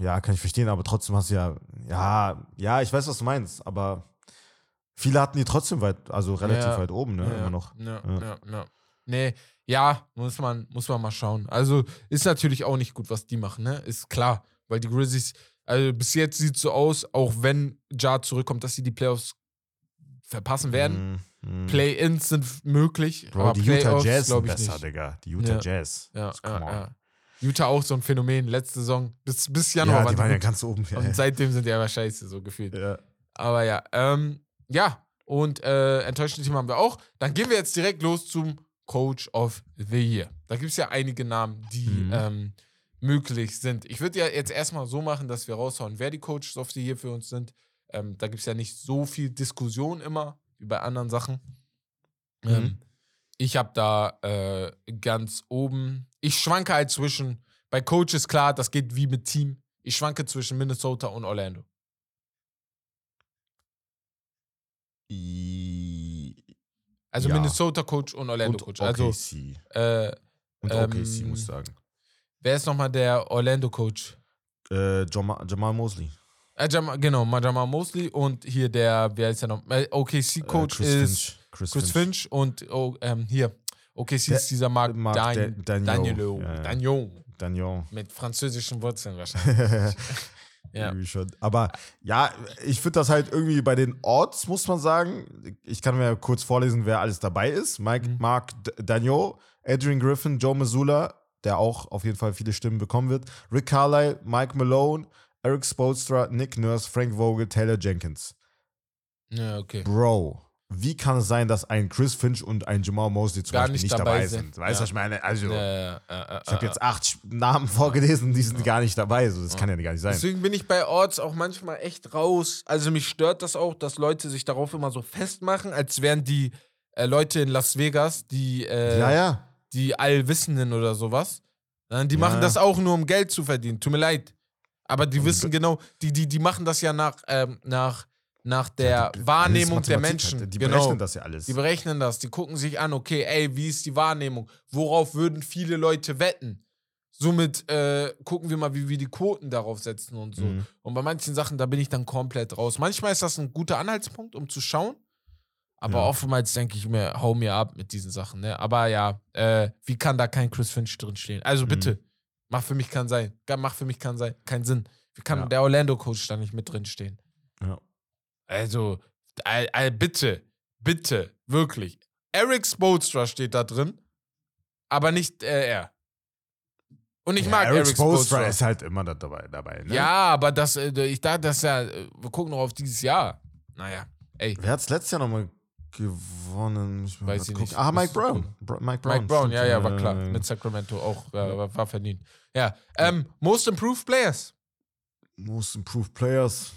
Ja, kann ich verstehen, aber trotzdem hast du ja, ja, ja, ich weiß, was du meinst, aber viele hatten die trotzdem weit, also relativ Ja. weit oben, ne, ja, immer noch. Ja. ja, ja. Nee, ja, muss man, muss man mal schauen. Also ist natürlich auch nicht gut, was die machen, ne? Ist klar. Weil die Grizzlies, also bis jetzt sieht es so aus, auch wenn Ja zurückkommt, dass sie die Playoffs verpassen werden. Mm, mm. Play-Ins sind möglich, Bro, aber die Utah Jazz sind glaube ich besser, nicht. Digga. Die Utah Ja. Jazz. Ja, ja, ja. Utah auch so ein Phänomen, letzte Saison, bis, bis Januar Ja, waren die waren ja ganz oben. Und seitdem sind die aber scheiße, so gefühlt. ja. Aber ja, ähm, ja, und äh, enttäuschende Team haben wir auch. Dann gehen wir jetzt direkt los zum Coach of the Year. Da gibt es ja einige Namen, die Mhm. ähm, möglich sind. Ich würde ja jetzt erstmal so machen, dass wir raushauen, wer die Coaches of the Year für uns sind. Ähm, da gibt es ja nicht so viel Diskussion immer wie bei anderen Sachen. Mhm. Ähm, ich habe da äh, ganz oben, ich schwanke halt zwischen, bei Coaches klar, das geht wie mit Team. Ich schwanke zwischen Minnesota und Orlando. I- Also Ja. Minnesota Coach und Orlando Und Coach. Also äh, Und ähm, OKC, muss ich sagen. wer ist nochmal der Orlando Coach? Äh, Jamal, Jamal Mosley. Äh, Jam genau, Jamal Mosley und hier der, wer ist der noch? Äh, OKC Coach äh, Chris ist Finch. Chris, Chris Finch, und oh, ähm, hier OKC ist dieser Mark, Mark Dan Dan- Danielo. Daniel. Ja, ja. Daniel. Daniel. Mit französischen Wurzeln wahrscheinlich. Ja. Aber ja, ich finde das halt irgendwie bei den Orts, muss man sagen. Ich kann mir kurz vorlesen, wer alles dabei ist. Mike, Mhm. Mark Daniel, Adrian Griffin, Joe Missoula, der auch auf jeden Fall viele Stimmen bekommen wird. Rick Carlisle, Mike Malone, Eric Spolstra, Nick Nurse, Frank Vogel, Taylor Jenkins. ja, okay. Bro, wie kann es sein, dass ein Chris Finch und ein Jamal Mosley zum Gar Beispiel nicht nicht, dabei dabei sind. sind? Weißt du, Ja. was ich meine? Also, Ja, ja, ich habe jetzt acht Namen vorgelesen, die sind gar nicht dabei. So, das kann ja gar nicht sein. Deswegen bin ich bei Orts auch manchmal echt raus. Also mich stört das auch, dass Leute sich darauf immer so festmachen, als wären die äh, Leute in Las Vegas, die, äh, die Allwissenden oder sowas. Die machen das auch nur, um Geld zu verdienen. Tut mir leid. Aber die wissen genau, die, die, die machen das ja nach, ähm, nach, nach der Ja, Wahrnehmung der Mathematik Menschen. halt. Die genau. berechnen das ja alles. Die berechnen das, die gucken sich an, okay, ey, wie ist die Wahrnehmung? Worauf würden viele Leute wetten? Somit äh, gucken wir mal, wie wir die Quoten darauf setzen und so. Mhm. Und bei manchen Sachen, da bin ich dann komplett raus. Manchmal ist das ein guter Anhaltspunkt, um zu schauen. Aber Ja. oftmals denke ich mir, hau mir ab mit diesen Sachen. Ne? Aber ja, äh, wie kann da kein Chris Finch drinstehen? Also Mhm. bitte, macht für mich keinen sein. Macht für mich keinen, sein, keinen Sinn. Wie kann Ja. der Orlando-Coach da nicht mit drinstehen? Also, bitte, bitte, wirklich. Eric Spoelstra steht da drin, aber nicht äh, er. Und ich Ja, mag Eric Eric Spoelstra. ist halt immer da dabei. dabei ne? Ja, aber das, äh, ich dachte, das ist ja, wir gucken noch auf dieses Jahr. Naja, ey, Wer hat es letztes Jahr nochmal gewonnen? Ich Weiß ich gucken. nicht. Ah, Mike Brown. Bro, Mike Brown. Mike Brown, ja, ja, war klar. Mit Sacramento auch, äh, war, war verdient. Ja, ähm, Most Improved Players. Most Improved Players.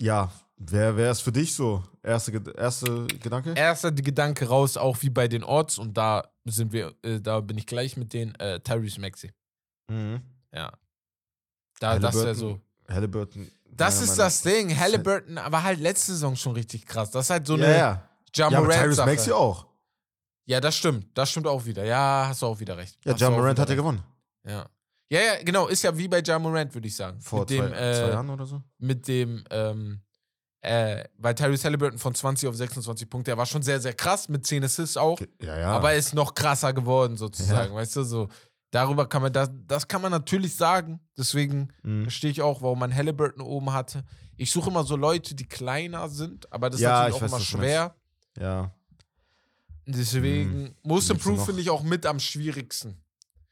Ja, wer, wer ist für dich so? Erste, erste Gedanke? Erster Gedanke raus, auch wie bei den Orts, und da sind wir, äh, da bin ich gleich mit den äh, Tyrese Maxey. Mhm. Ja. Da, das wäre so. Halliburton. Das ist das Ding. Halliburton war halt letzte Saison schon richtig krass. Das ist halt so ja, eine ja. ja, Ja, Tyrese. Maxey auch. Ja, das stimmt. Das stimmt auch wieder. Ja, hast du auch wieder recht. Ja, Hast du John auch Morant wieder hat ja gewonnen. Ja. ja, ja, genau. Ist ja wie bei Ja Morant, würde ich sagen. Vor mit zwei, dem, äh, zwei Jahren oder so. Mit dem, ähm, äh, weil Tyrese Halliburton von 20 auf 26 Punkte, der war schon sehr, sehr krass, mit 10 Assists auch. Ja, ja. Aber er ist noch krasser geworden, sozusagen. Weißt du, so. Darüber kann man, das, das kann man natürlich sagen. Deswegen Mhm. verstehe ich auch, warum man Halliburton oben hatte. Ich suche immer so Leute, die kleiner sind, aber das ist Ja, natürlich ich auch weiß, immer schwer. Ja. Deswegen, Mhm. Most Improved noch? finde ich auch mit am schwierigsten.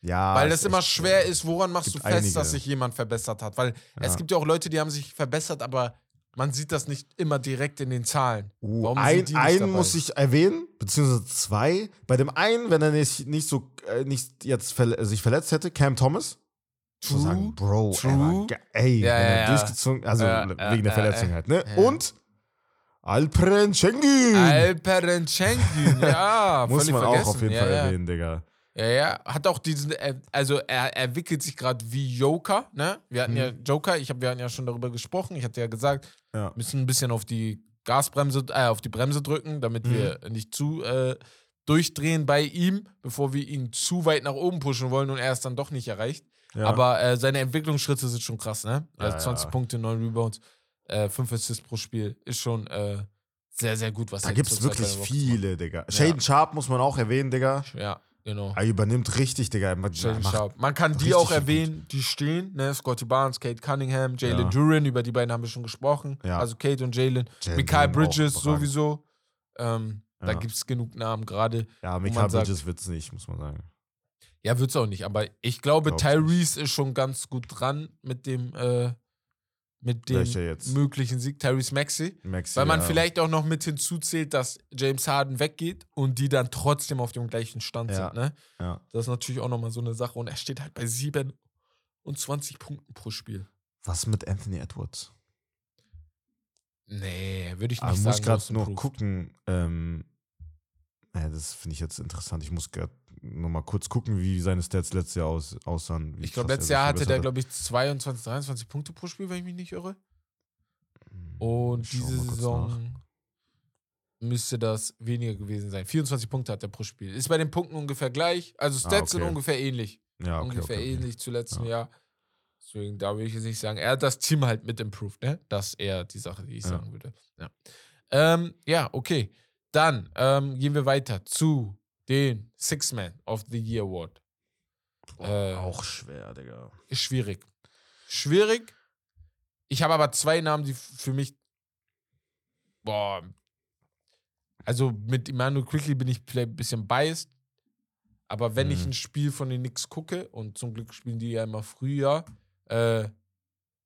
Ja. weil das immer schwer äh, ist, woran machst du fest, einige. dass sich jemand verbessert hat. Weil es Ja. gibt ja auch Leute, die haben sich verbessert, aber man sieht das nicht immer direkt in den Zahlen. Uh, Warum ein, einen muss ich erwähnen, beziehungsweise zwei. Bei dem einen, wenn er nicht, nicht so äh, nicht jetzt verle sich verletzt hätte, Cam Thomas. Muss sagen, Bro, True. Er ey, Ja, ja, ja. durchgezogen, also wegen der Verletzung halt, ne? Und Alperen Schengen. Alperen Schengen, ja, Muss man auch auf jeden Fall erwähnen, Digga. Ja, ja, hat auch diesen, äh, also er, er entwickelt sich gerade wie Joker, ne? Wir hatten Mhm. ja Joker, ich hab, wir hatten ja schon darüber gesprochen. Ich hatte ja gesagt, Ja. müssen ein bisschen auf die Gasbremse, äh, auf die Bremse drücken, damit Mhm. wir nicht zu äh, durchdrehen bei ihm, bevor wir ihn zu weit nach oben pushen wollen und er es dann doch nicht erreicht. ja. Aber äh, seine Entwicklungsschritte sind schon krass, ne? Also Ja, 20 ja. Punkte, 9 Rebounds, äh, 5 Assists pro Spiel ist schon äh, sehr, sehr gut, was da er gibt es wirklich viele, Digga. Shaden Sharp muss man auch erwähnen, Digga. Ja, Genau. Er übernimmt richtig, Digga. Sharp. Man kann die auch gut. erwähnen, die stehen, ne? Scotty Barnes, Kate Cunningham, Jalen Ja. Duran, über die beiden haben wir schon gesprochen. Ja. Also Kate und Jalen. Mikael Bridges sowieso. Ähm, Da Ja. gibt es genug Namen gerade. Ja, man Mikael Bridges wird's nicht, muss man sagen. Ja, wird's auch nicht, aber ich glaube, Glaub's Tyrese ist schon ganz gut dran mit dem, äh, mit dem möglichen Sieg. Tyrese Maxey. Maxi, Weil man ja. vielleicht auch noch mit hinzuzählt, dass James Harden weggeht und die dann trotzdem auf dem gleichen Stand Ja. sind. Ne? Ja. Das ist natürlich auch nochmal so eine Sache. Und er steht halt bei 27 Punkten pro Spiel. Was mit Anthony Edwards? Nee, würde ich nicht Aber ich sagen. muss gerade improved. gucken. Ähm, das finde ich jetzt interessant. Ich muss gerade noch mal kurz gucken, wie seine Stats letztes Jahr aus, aussahen. Ich glaube, letztes Jahr hatte der, glaube ich, 22, 23 Punkte pro Spiel, wenn ich mich nicht irre. hat. Und Ich diese Saison müsste das weniger gewesen sein. 24 Punkte hat er pro Spiel. Ist bei den Punkten ungefähr gleich. Also Ah, Stats sind okay. ungefähr ähnlich. nach. Ja, okay, ungefähr okay, ähnlich zu letztem Ja. Jahr. Deswegen, da will ich jetzt nicht sagen. Er hat das Team halt mit improved, ne? Das ist eher die Sache, die ich Ja. sagen würde. Ja, ähm, ja okay. Dann ähm, gehen wir weiter zu den Six Man of the Year Award. Boah, Äh, auch schwer, Digga. Ist schwierig. Schwierig. Ich habe aber zwei Namen, die für mich. Boah. Also mit Emmanuel Quickly bin ich vielleicht ein bisschen biased. Aber wenn ich Mhm. ein Spiel von den Knicks gucke, und zum Glück spielen die ja immer früher, äh,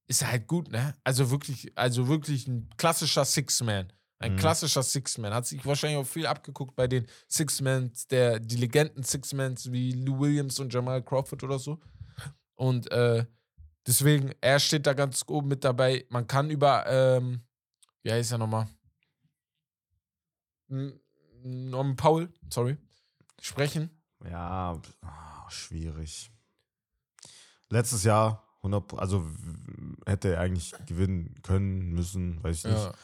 ist er halt gut, ne? Also wirklich, also wirklich ein klassischer Six-Man. Ein Mhm. klassischer Six-Man. Hat sich wahrscheinlich auch viel abgeguckt bei den Six-Mans, der, die Legenden Six-Mans wie Lou Williams und Jamal Crawford oder so. Und äh, deswegen, er steht da ganz oben mit dabei. Man kann über, ähm, wie heißt er nochmal? Norman Powell, sorry, sprechen. Ja, ah, schwierig. Letztes Jahr 100, Pro- also hätte er eigentlich gewinnen können, müssen, weiß ich nicht. Ja.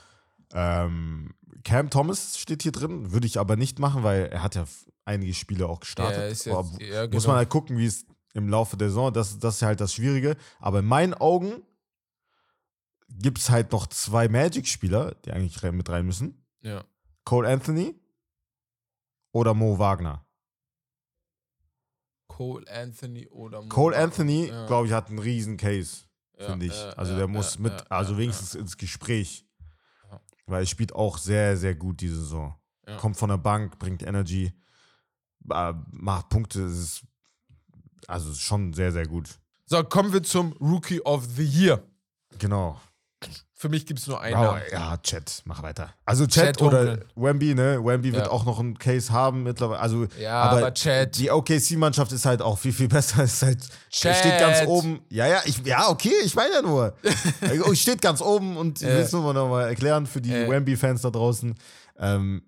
Ähm, Cam Thomas steht hier drin, würde ich aber nicht machen, weil er hat ja einige Spiele auch gestartet. Ja, ist jetzt, ja, Muss genau. man halt gucken, wie es im Laufe der Saison, das, das ist halt das Schwierige. Aber in meinen Augen gibt es halt noch zwei Magic-Spieler, die eigentlich mit rein müssen. ja. Cole Anthony oder Mo Wagner. Cole Anthony oder Mo Cole. Anthony, Ja. glaube ich, hat einen riesen Case, finde ich. also der muss mit, also wenigstens ins Gespräch. Weil er spielt auch sehr, sehr gut diese Saison. Ja. Kommt von der Bank, bringt Energy, äh, macht Punkte, es ist also schon sehr, sehr gut. So, kommen wir zum Rookie of the Year. Genau. Für mich gibt es nur einen Oh, Namen. ja, Chat, mach weiter. Also Chat Chat, oder. Wemby, ne? Wemby wird Ja. auch noch einen Case haben mittlerweile. Also, Ja, aber, aber Chat. die OKC-Mannschaft ist halt auch viel, viel besser. Ist halt, Chat. steht ganz oben. Ja, ja, ich, ja, okay, ich meine ja nur. Also, steht ganz oben und ich will es nur noch mal erklären für die Äh. Wemby-Fans da draußen. Ähm,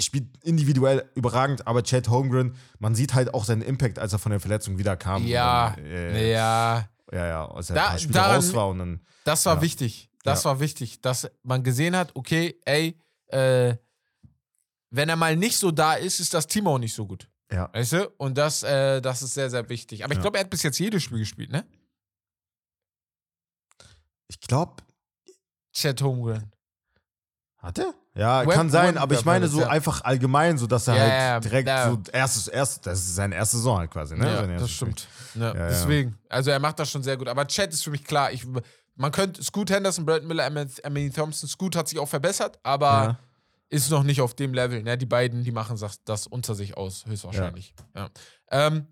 spielt individuell überragend, aber Chad Holmgren, man sieht halt auch seinen Impact, als er von der Verletzung wieder kam. Ja, Und äh, ja. ja, ja, als er Da- Spiele daran- raus war und dann. Das war Ja. wichtig. Das Ja. war wichtig, dass man gesehen hat, okay, ey, äh, wenn er mal nicht so da ist, ist das Team auch nicht so gut. Ja. Weißt du? Und das, äh, das ist sehr, sehr wichtig. Aber ich Ja. glaube, er hat bis jetzt jedes Spiel gespielt, ne? Ich glaube, Chet Holmgren. Hat er? Ja, Web- kann sein, Web- aber ich meine so ja. einfach allgemein, so dass er Ja, halt direkt ja. so erstes, erst, das ist seine erste Saison halt quasi, ne? ja, erstes das stimmt. Deswegen. Also er macht das schon sehr gut. Aber Chet ist für mich klar. Ich, man könnte, Scoot Henderson, Brad Miller, Emily Thompson, Scoot hat sich auch verbessert, aber Ja. ist noch nicht auf dem Level. Ne? Die beiden, die machen das, unter sich aus, höchstwahrscheinlich. Ja. Ähm,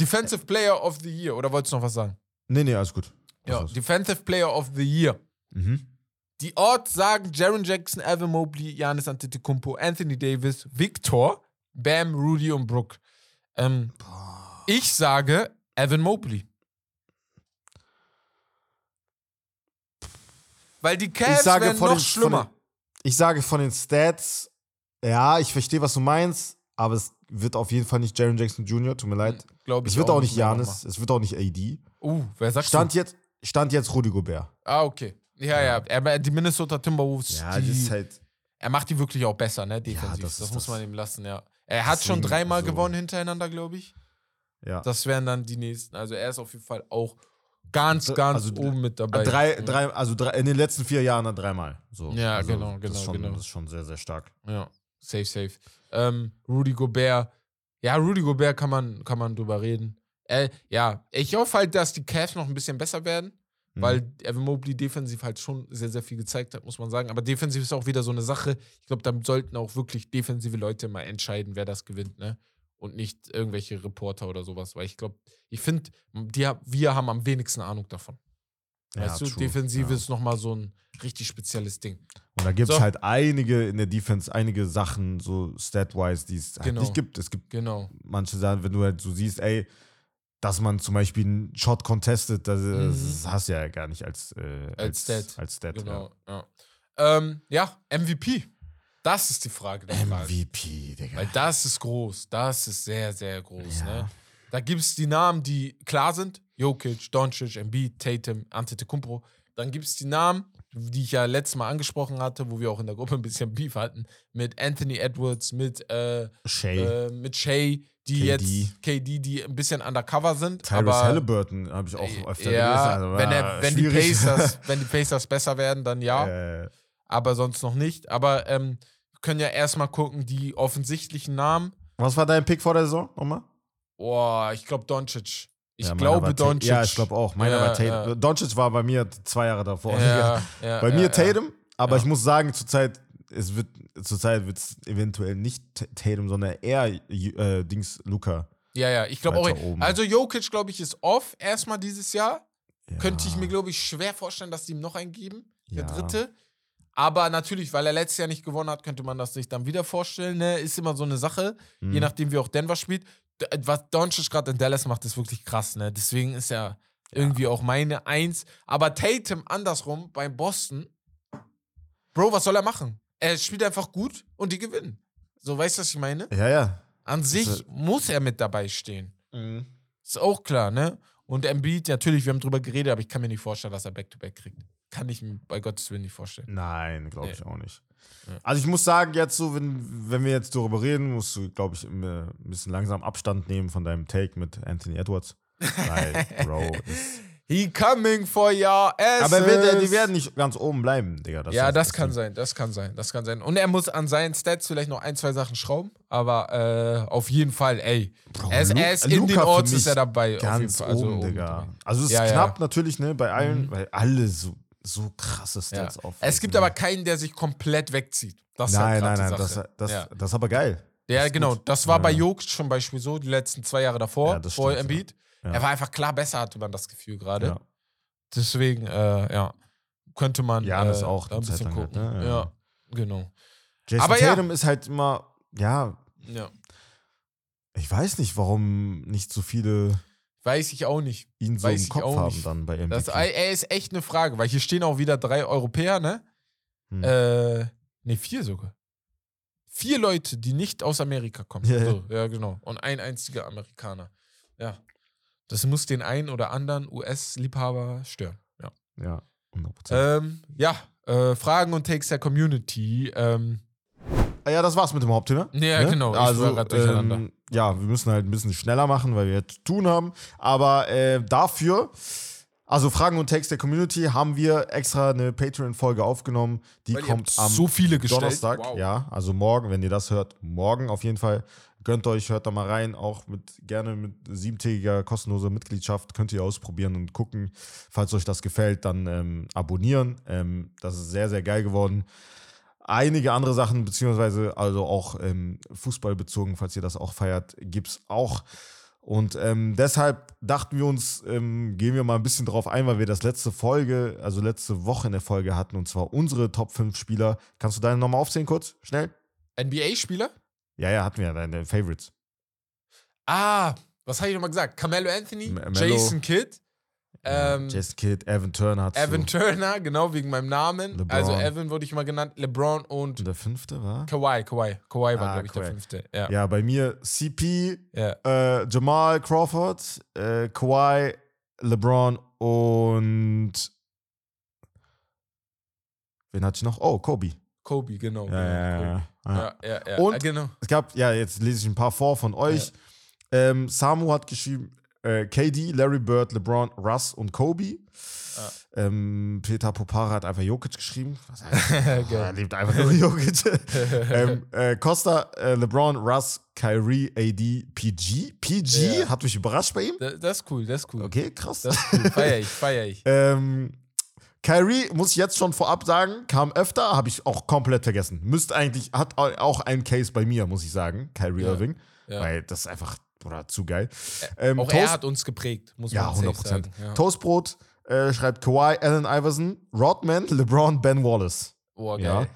Defensive Player of the Year, oder wolltest du noch was sagen? Nee, nee, alles gut. Ja, Was? Defensive Player of the Year. Mhm. Die Orts sagen Jaron Jackson, Evan Mobley, Giannis Antetokounmpo, Anthony Davis, Victor, Bam, Rudy und Brooke. Ähm, ich sage Evan Mobley. Weil die Cavs Ich sage werden von noch den, schlimmer. Den, ich sage von den Stats, ja, ich verstehe, was du meinst, aber es wird auf jeden Fall nicht Jaron Jackson Jr., tut mir leid. Glaub Es ich wird auch nicht mehr Janis, es wird auch nicht AD. Uh, wer sagt Stand jetzt, stand jetzt Rudy Gobert. Ah, okay. Ja, ja. Er, die Minnesota Timberwolves, Ja, die, das ist halt. er macht die wirklich auch besser, ne? Defensiv. das das ist muss das. man ihm lassen, ja. Er hat schon dreimal so- gewonnen hintereinander, glaube ich. Ja. Das wären dann die nächsten. Also er ist auf jeden Fall auch ganz, Also- ganz also oben mit dabei. Drei, drei, also drei, in den letzten vier Jahren dann dreimal. So. Ja, also genau, das genau, ist schon, genau. Das ist schon sehr, sehr stark. Ja, safe, safe. Ähm, Rudy Gobert, Ja, Rudy Gobert kann man, kann man drüber reden. Äh, ja, ich hoffe halt, dass die Cavs noch ein bisschen besser werden, Mhm. weil Evan Mobley defensiv halt schon sehr, sehr viel gezeigt hat, muss man sagen. Aber defensiv ist auch wieder so eine Sache. Ich glaube, da sollten auch wirklich defensive Leute mal entscheiden, wer das gewinnt, ne? Und nicht irgendwelche Reporter oder sowas. Weil ich glaube, ich finde, wir haben am wenigsten Ahnung davon. Ja, weißt du, true, Defensive ja. ist nochmal so ein richtig spezielles Ding. Und da gibt es So. halt einige in der Defense, einige Sachen, so stat-wise, die es halt Genau. nicht gibt. Es gibt Genau. manche Sachen, wenn du halt so siehst, ey, dass man zum Beispiel einen Shot contestet, das, das hast du ja gar nicht als, äh, Mhm. Als Stat. Als Stat Genau. Ja. Ähm, ja, MVP. Das ist die Frage der. Frage. MVP, Digga. Weil das ist groß. Das ist sehr, sehr groß. Ja. Ne? Da gibt es die Namen, die klar sind. Jokic, Doncic, Embiid, Tatum, Antetokounmpo. Dann gibt es die Namen, die ich ja letztes Mal angesprochen hatte, wo wir auch in der Gruppe ein bisschen Beef hatten, mit Anthony Edwards, mit, äh, Shay, äh, mit Shay, die KD. jetzt, KD, die ein bisschen undercover sind. Tyrese aber Halliburton habe ich auch öfter ja, gelesen. Also, wenn, ah, er, wenn, die. Pacers, wenn die Pacers besser werden, dann ja Äh, aber sonst noch nicht. Aber ähm, wir können ja erstmal gucken, die offensichtlichen Namen. was war dein Pick vor der Saison nochmal? Boah, ich glaube Doncic. Ich Ja, glaube Doncic. Ja, ich glaube auch. Meiner Ja, war Tatum. ja. Doncic war bei mir zwei Jahre davor. Ja, Bei mir. Tatum, aber ich muss sagen, zurzeit, es wird, zurzeit wird es eventuell nicht Tatum, sondern eher äh, Dings Luca. Ja, ja, ich glaube auch. Oben. Also Jokic, glaube ich, ist off erstmal dieses Jahr. Ja. Könnte ich mir, glaube ich, schwer vorstellen, dass die ihm noch einen geben. Der Ja. dritte. Aber natürlich, weil er letztes Jahr nicht gewonnen hat, könnte man das sich dann wieder vorstellen. Ne? Ist immer so eine Sache, Hm. je nachdem, wie auch Denver spielt. D- Was Doncic gerade in Dallas macht, ist wirklich krass. Ne? Deswegen ist er irgendwie auch meine Eins. Aber Tatum andersrum bei Boston, Bro, was soll er machen? Er spielt einfach gut und die gewinnen. So, weißt du, was ich meine? Ja, ja. An sich ist- muss er mit dabei stehen. Ist auch klar, ne? Und Embiid, natürlich, wir haben drüber geredet, aber ich kann mir nicht vorstellen, dass er Back-to-Back kriegt. Kann ich mir bei Gottes Willen nicht vorstellen. Nein, glaube ich Nee. auch nicht. Ja. Also ich muss sagen, jetzt so, wenn, wenn wir jetzt darüber reden, musst du, glaube ich, ein bisschen langsam Abstand nehmen von deinem Take mit Anthony Edwards. Weil, Bro, ist, He coming for your ass. aber wird, die werden nicht ganz oben bleiben, Digga. ja, ist das kann sein, das kann sein, das kann sein. Und er muss an seinen Stats vielleicht noch ein, zwei Sachen schrauben, aber äh, auf jeden Fall, ey. Bro, er ist, Lu- er ist in den Orts ist er dabei. auf jeden Ganz Fall. Also oben, oben Digga. dabei. Also es ist Ja, ja. knapp natürlich, ne, bei allen, Mhm. weil alle so, so krasse Ja. Stats auf. Es gibt aber keinen, der sich komplett wegzieht. Das ist Nein, halt nein, nein, das, das, ja. das ist aber geil. Ja, Das ist genau. gut. Das war bei Ja. Jokic zum Beispiel so, die letzten zwei Jahre davor, Ja, das vor ja. Embiid. Ja. Er war einfach klar besser, hatte man das Gefühl gerade. Ja. Deswegen, äh, ja, könnte man Janis äh, auch ein Zeit bisschen lang halt, gucken. ne? Ja. Ja. genau. Jason Aber ja. Tatum ist halt immer, ja, Ja. ich weiß nicht, warum nicht so viele Weiß ich auch nicht. ihn so Weiß im Kopf haben nicht. dann bei MVP. Das, er ist echt eine Frage, weil hier stehen auch wieder drei Europäer, ne? Hm. Äh, ne, vier sogar. Vier Leute, die nicht aus Amerika kommen. Ja, so, ja, genau. Und ein einziger Amerikaner. Ja. Das muss den einen oder anderen US-Liebhaber stören. Ja. ja, 100%. Ähm, ja, äh, Fragen und Takes der Community. Ähm, ja, das war's mit dem Hauptthema. Ja, genau, ich Also, ähm, ja, wir müssen halt ein bisschen schneller machen, weil wir jetzt zu tun haben. Aber äh, dafür, also Fragen und Text der Community, haben wir extra eine Patreon-Folge aufgenommen. Die weil kommt am so. Donnerstag. Wow. Ja, also morgen, wenn ihr das hört, morgen auf jeden Fall. Gönnt euch, hört da mal rein, auch mit gerne mit siebentägiger kostenloser Mitgliedschaft könnt ihr ausprobieren und gucken. Falls euch das gefällt, dann ähm, abonnieren. Ähm, das ist sehr, sehr geil geworden. Einige andere Sachen, beziehungsweise also auch ähm, Fußball bezogen, falls ihr das auch feiert, gibt es auch. Und ähm, deshalb dachten wir uns, ähm, gehen wir mal ein bisschen drauf ein, weil wir das letzte Folge, also letzte Woche in der Folge hatten, und zwar unsere Top 5 Spieler. Kannst du deine nochmal aufzählen kurz? Schnell? NBA-Spieler? Ja, ja, hatten wir ja deine Favorites. Ah, was habe ich nochmal gesagt? Carmelo Anthony, M- Melo. Jason Kidd, ähm, Jason Kidd, Evan Turner hat Evan Turner, genau wegen meinem Namen. LeBron. Also Evan wurde ich mal genannt, LeBron und Und der fünfte war? Kawhi. Kawhi, Kawhi war, Ah, glaube ich, der Kawhi. fünfte. Ja. Ja, bei mir CP, ja. äh, Jamal Crawford, äh, Kawhi, LeBron und wen hatte ich noch? Oh, Kobe. Kobe, genau. Ja, ja, genau, ja, ja. ja. Und- ja, genau. Es gab, ja, jetzt lese ich ein paar vor von euch. Ähm, Samu hat geschrieben, äh, KD, Larry Bird, LeBron, Russ und Kobe. Ähm, Peter Popara hat einfach Jokic geschrieben. Was heißt, er liebt einfach nur Jokic. ähm, äh, Costa, äh, LeBron, Russ, Kyrie, AD, PG. PG Ja. hat mich überrascht bei ihm. Da- Das ist cool, das ist cool. Okay, krass. Das cool. Feier ich, feier ich. Ähm, Kyrie, muss ich jetzt schon vorab sagen, kam öfter, habe ich auch komplett vergessen. Müsste eigentlich, hat au- auch einen Case bei mir, muss ich sagen, Kyrie Ja, Irving. ja. Weil das ist einfach, oder zu geil. Ähm, Auch er hat uns geprägt, muss ja, man 100 safe Prozent. sagen. Ja. Toastbrot äh, schreibt Kawhi, Allen Iverson, Rodman, LeBron, Ben Wallace. Oh, Ja. geil.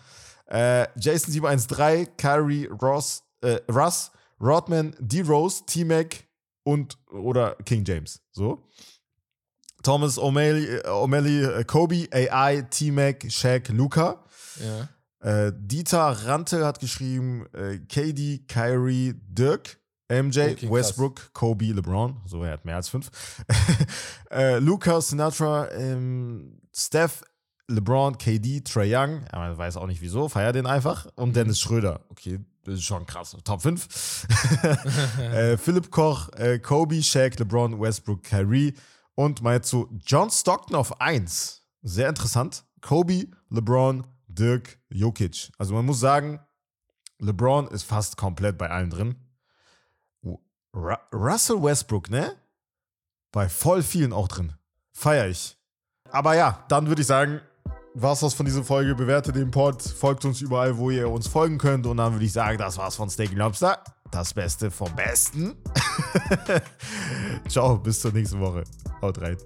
Äh, Jason 713, Kyrie, Ross, äh, Russ, Rodman, D-Rose, T-Mac und oder King James. So. Thomas O'Malley, äh, O'Malley äh, Kobe, AI, T-Mac, Shaq, Luca. Ja. Äh, Dieter Rante hat geschrieben, äh, KD, Kyrie, Dirk, MJ, Okay, krass. Westbrook, Kobe, LeBron. So, er hat mehr als fünf. äh, Luca, Sinatra, ähm, Steph, LeBron, KD, Trey Young. Aber man weiß auch nicht wieso, feier den einfach. Und Dennis Schröder. Okay, das ist schon krass. Top 5. äh, Philipp Koch, äh, Kobe, Shaq, LeBron, Westbrook, Kyrie. Und mal jetzt so John Stockton auf 1. Sehr interessant. Kobe, LeBron, Dirk, Jokic. Also man muss sagen, LeBron ist fast komplett bei allen drin. Ru Russell Westbrook, ne? Bei voll vielen auch drin. Feier ich. Aber ja, dann würde ich sagen, war's das von dieser Folge. Bewertet den Pod, folgt uns überall, wo ihr uns folgen könnt. Und dann würde ich sagen, das war's von Steak Lobster. Das Beste vom Besten. Ciao, bis zur nächsten Woche. Haut rein.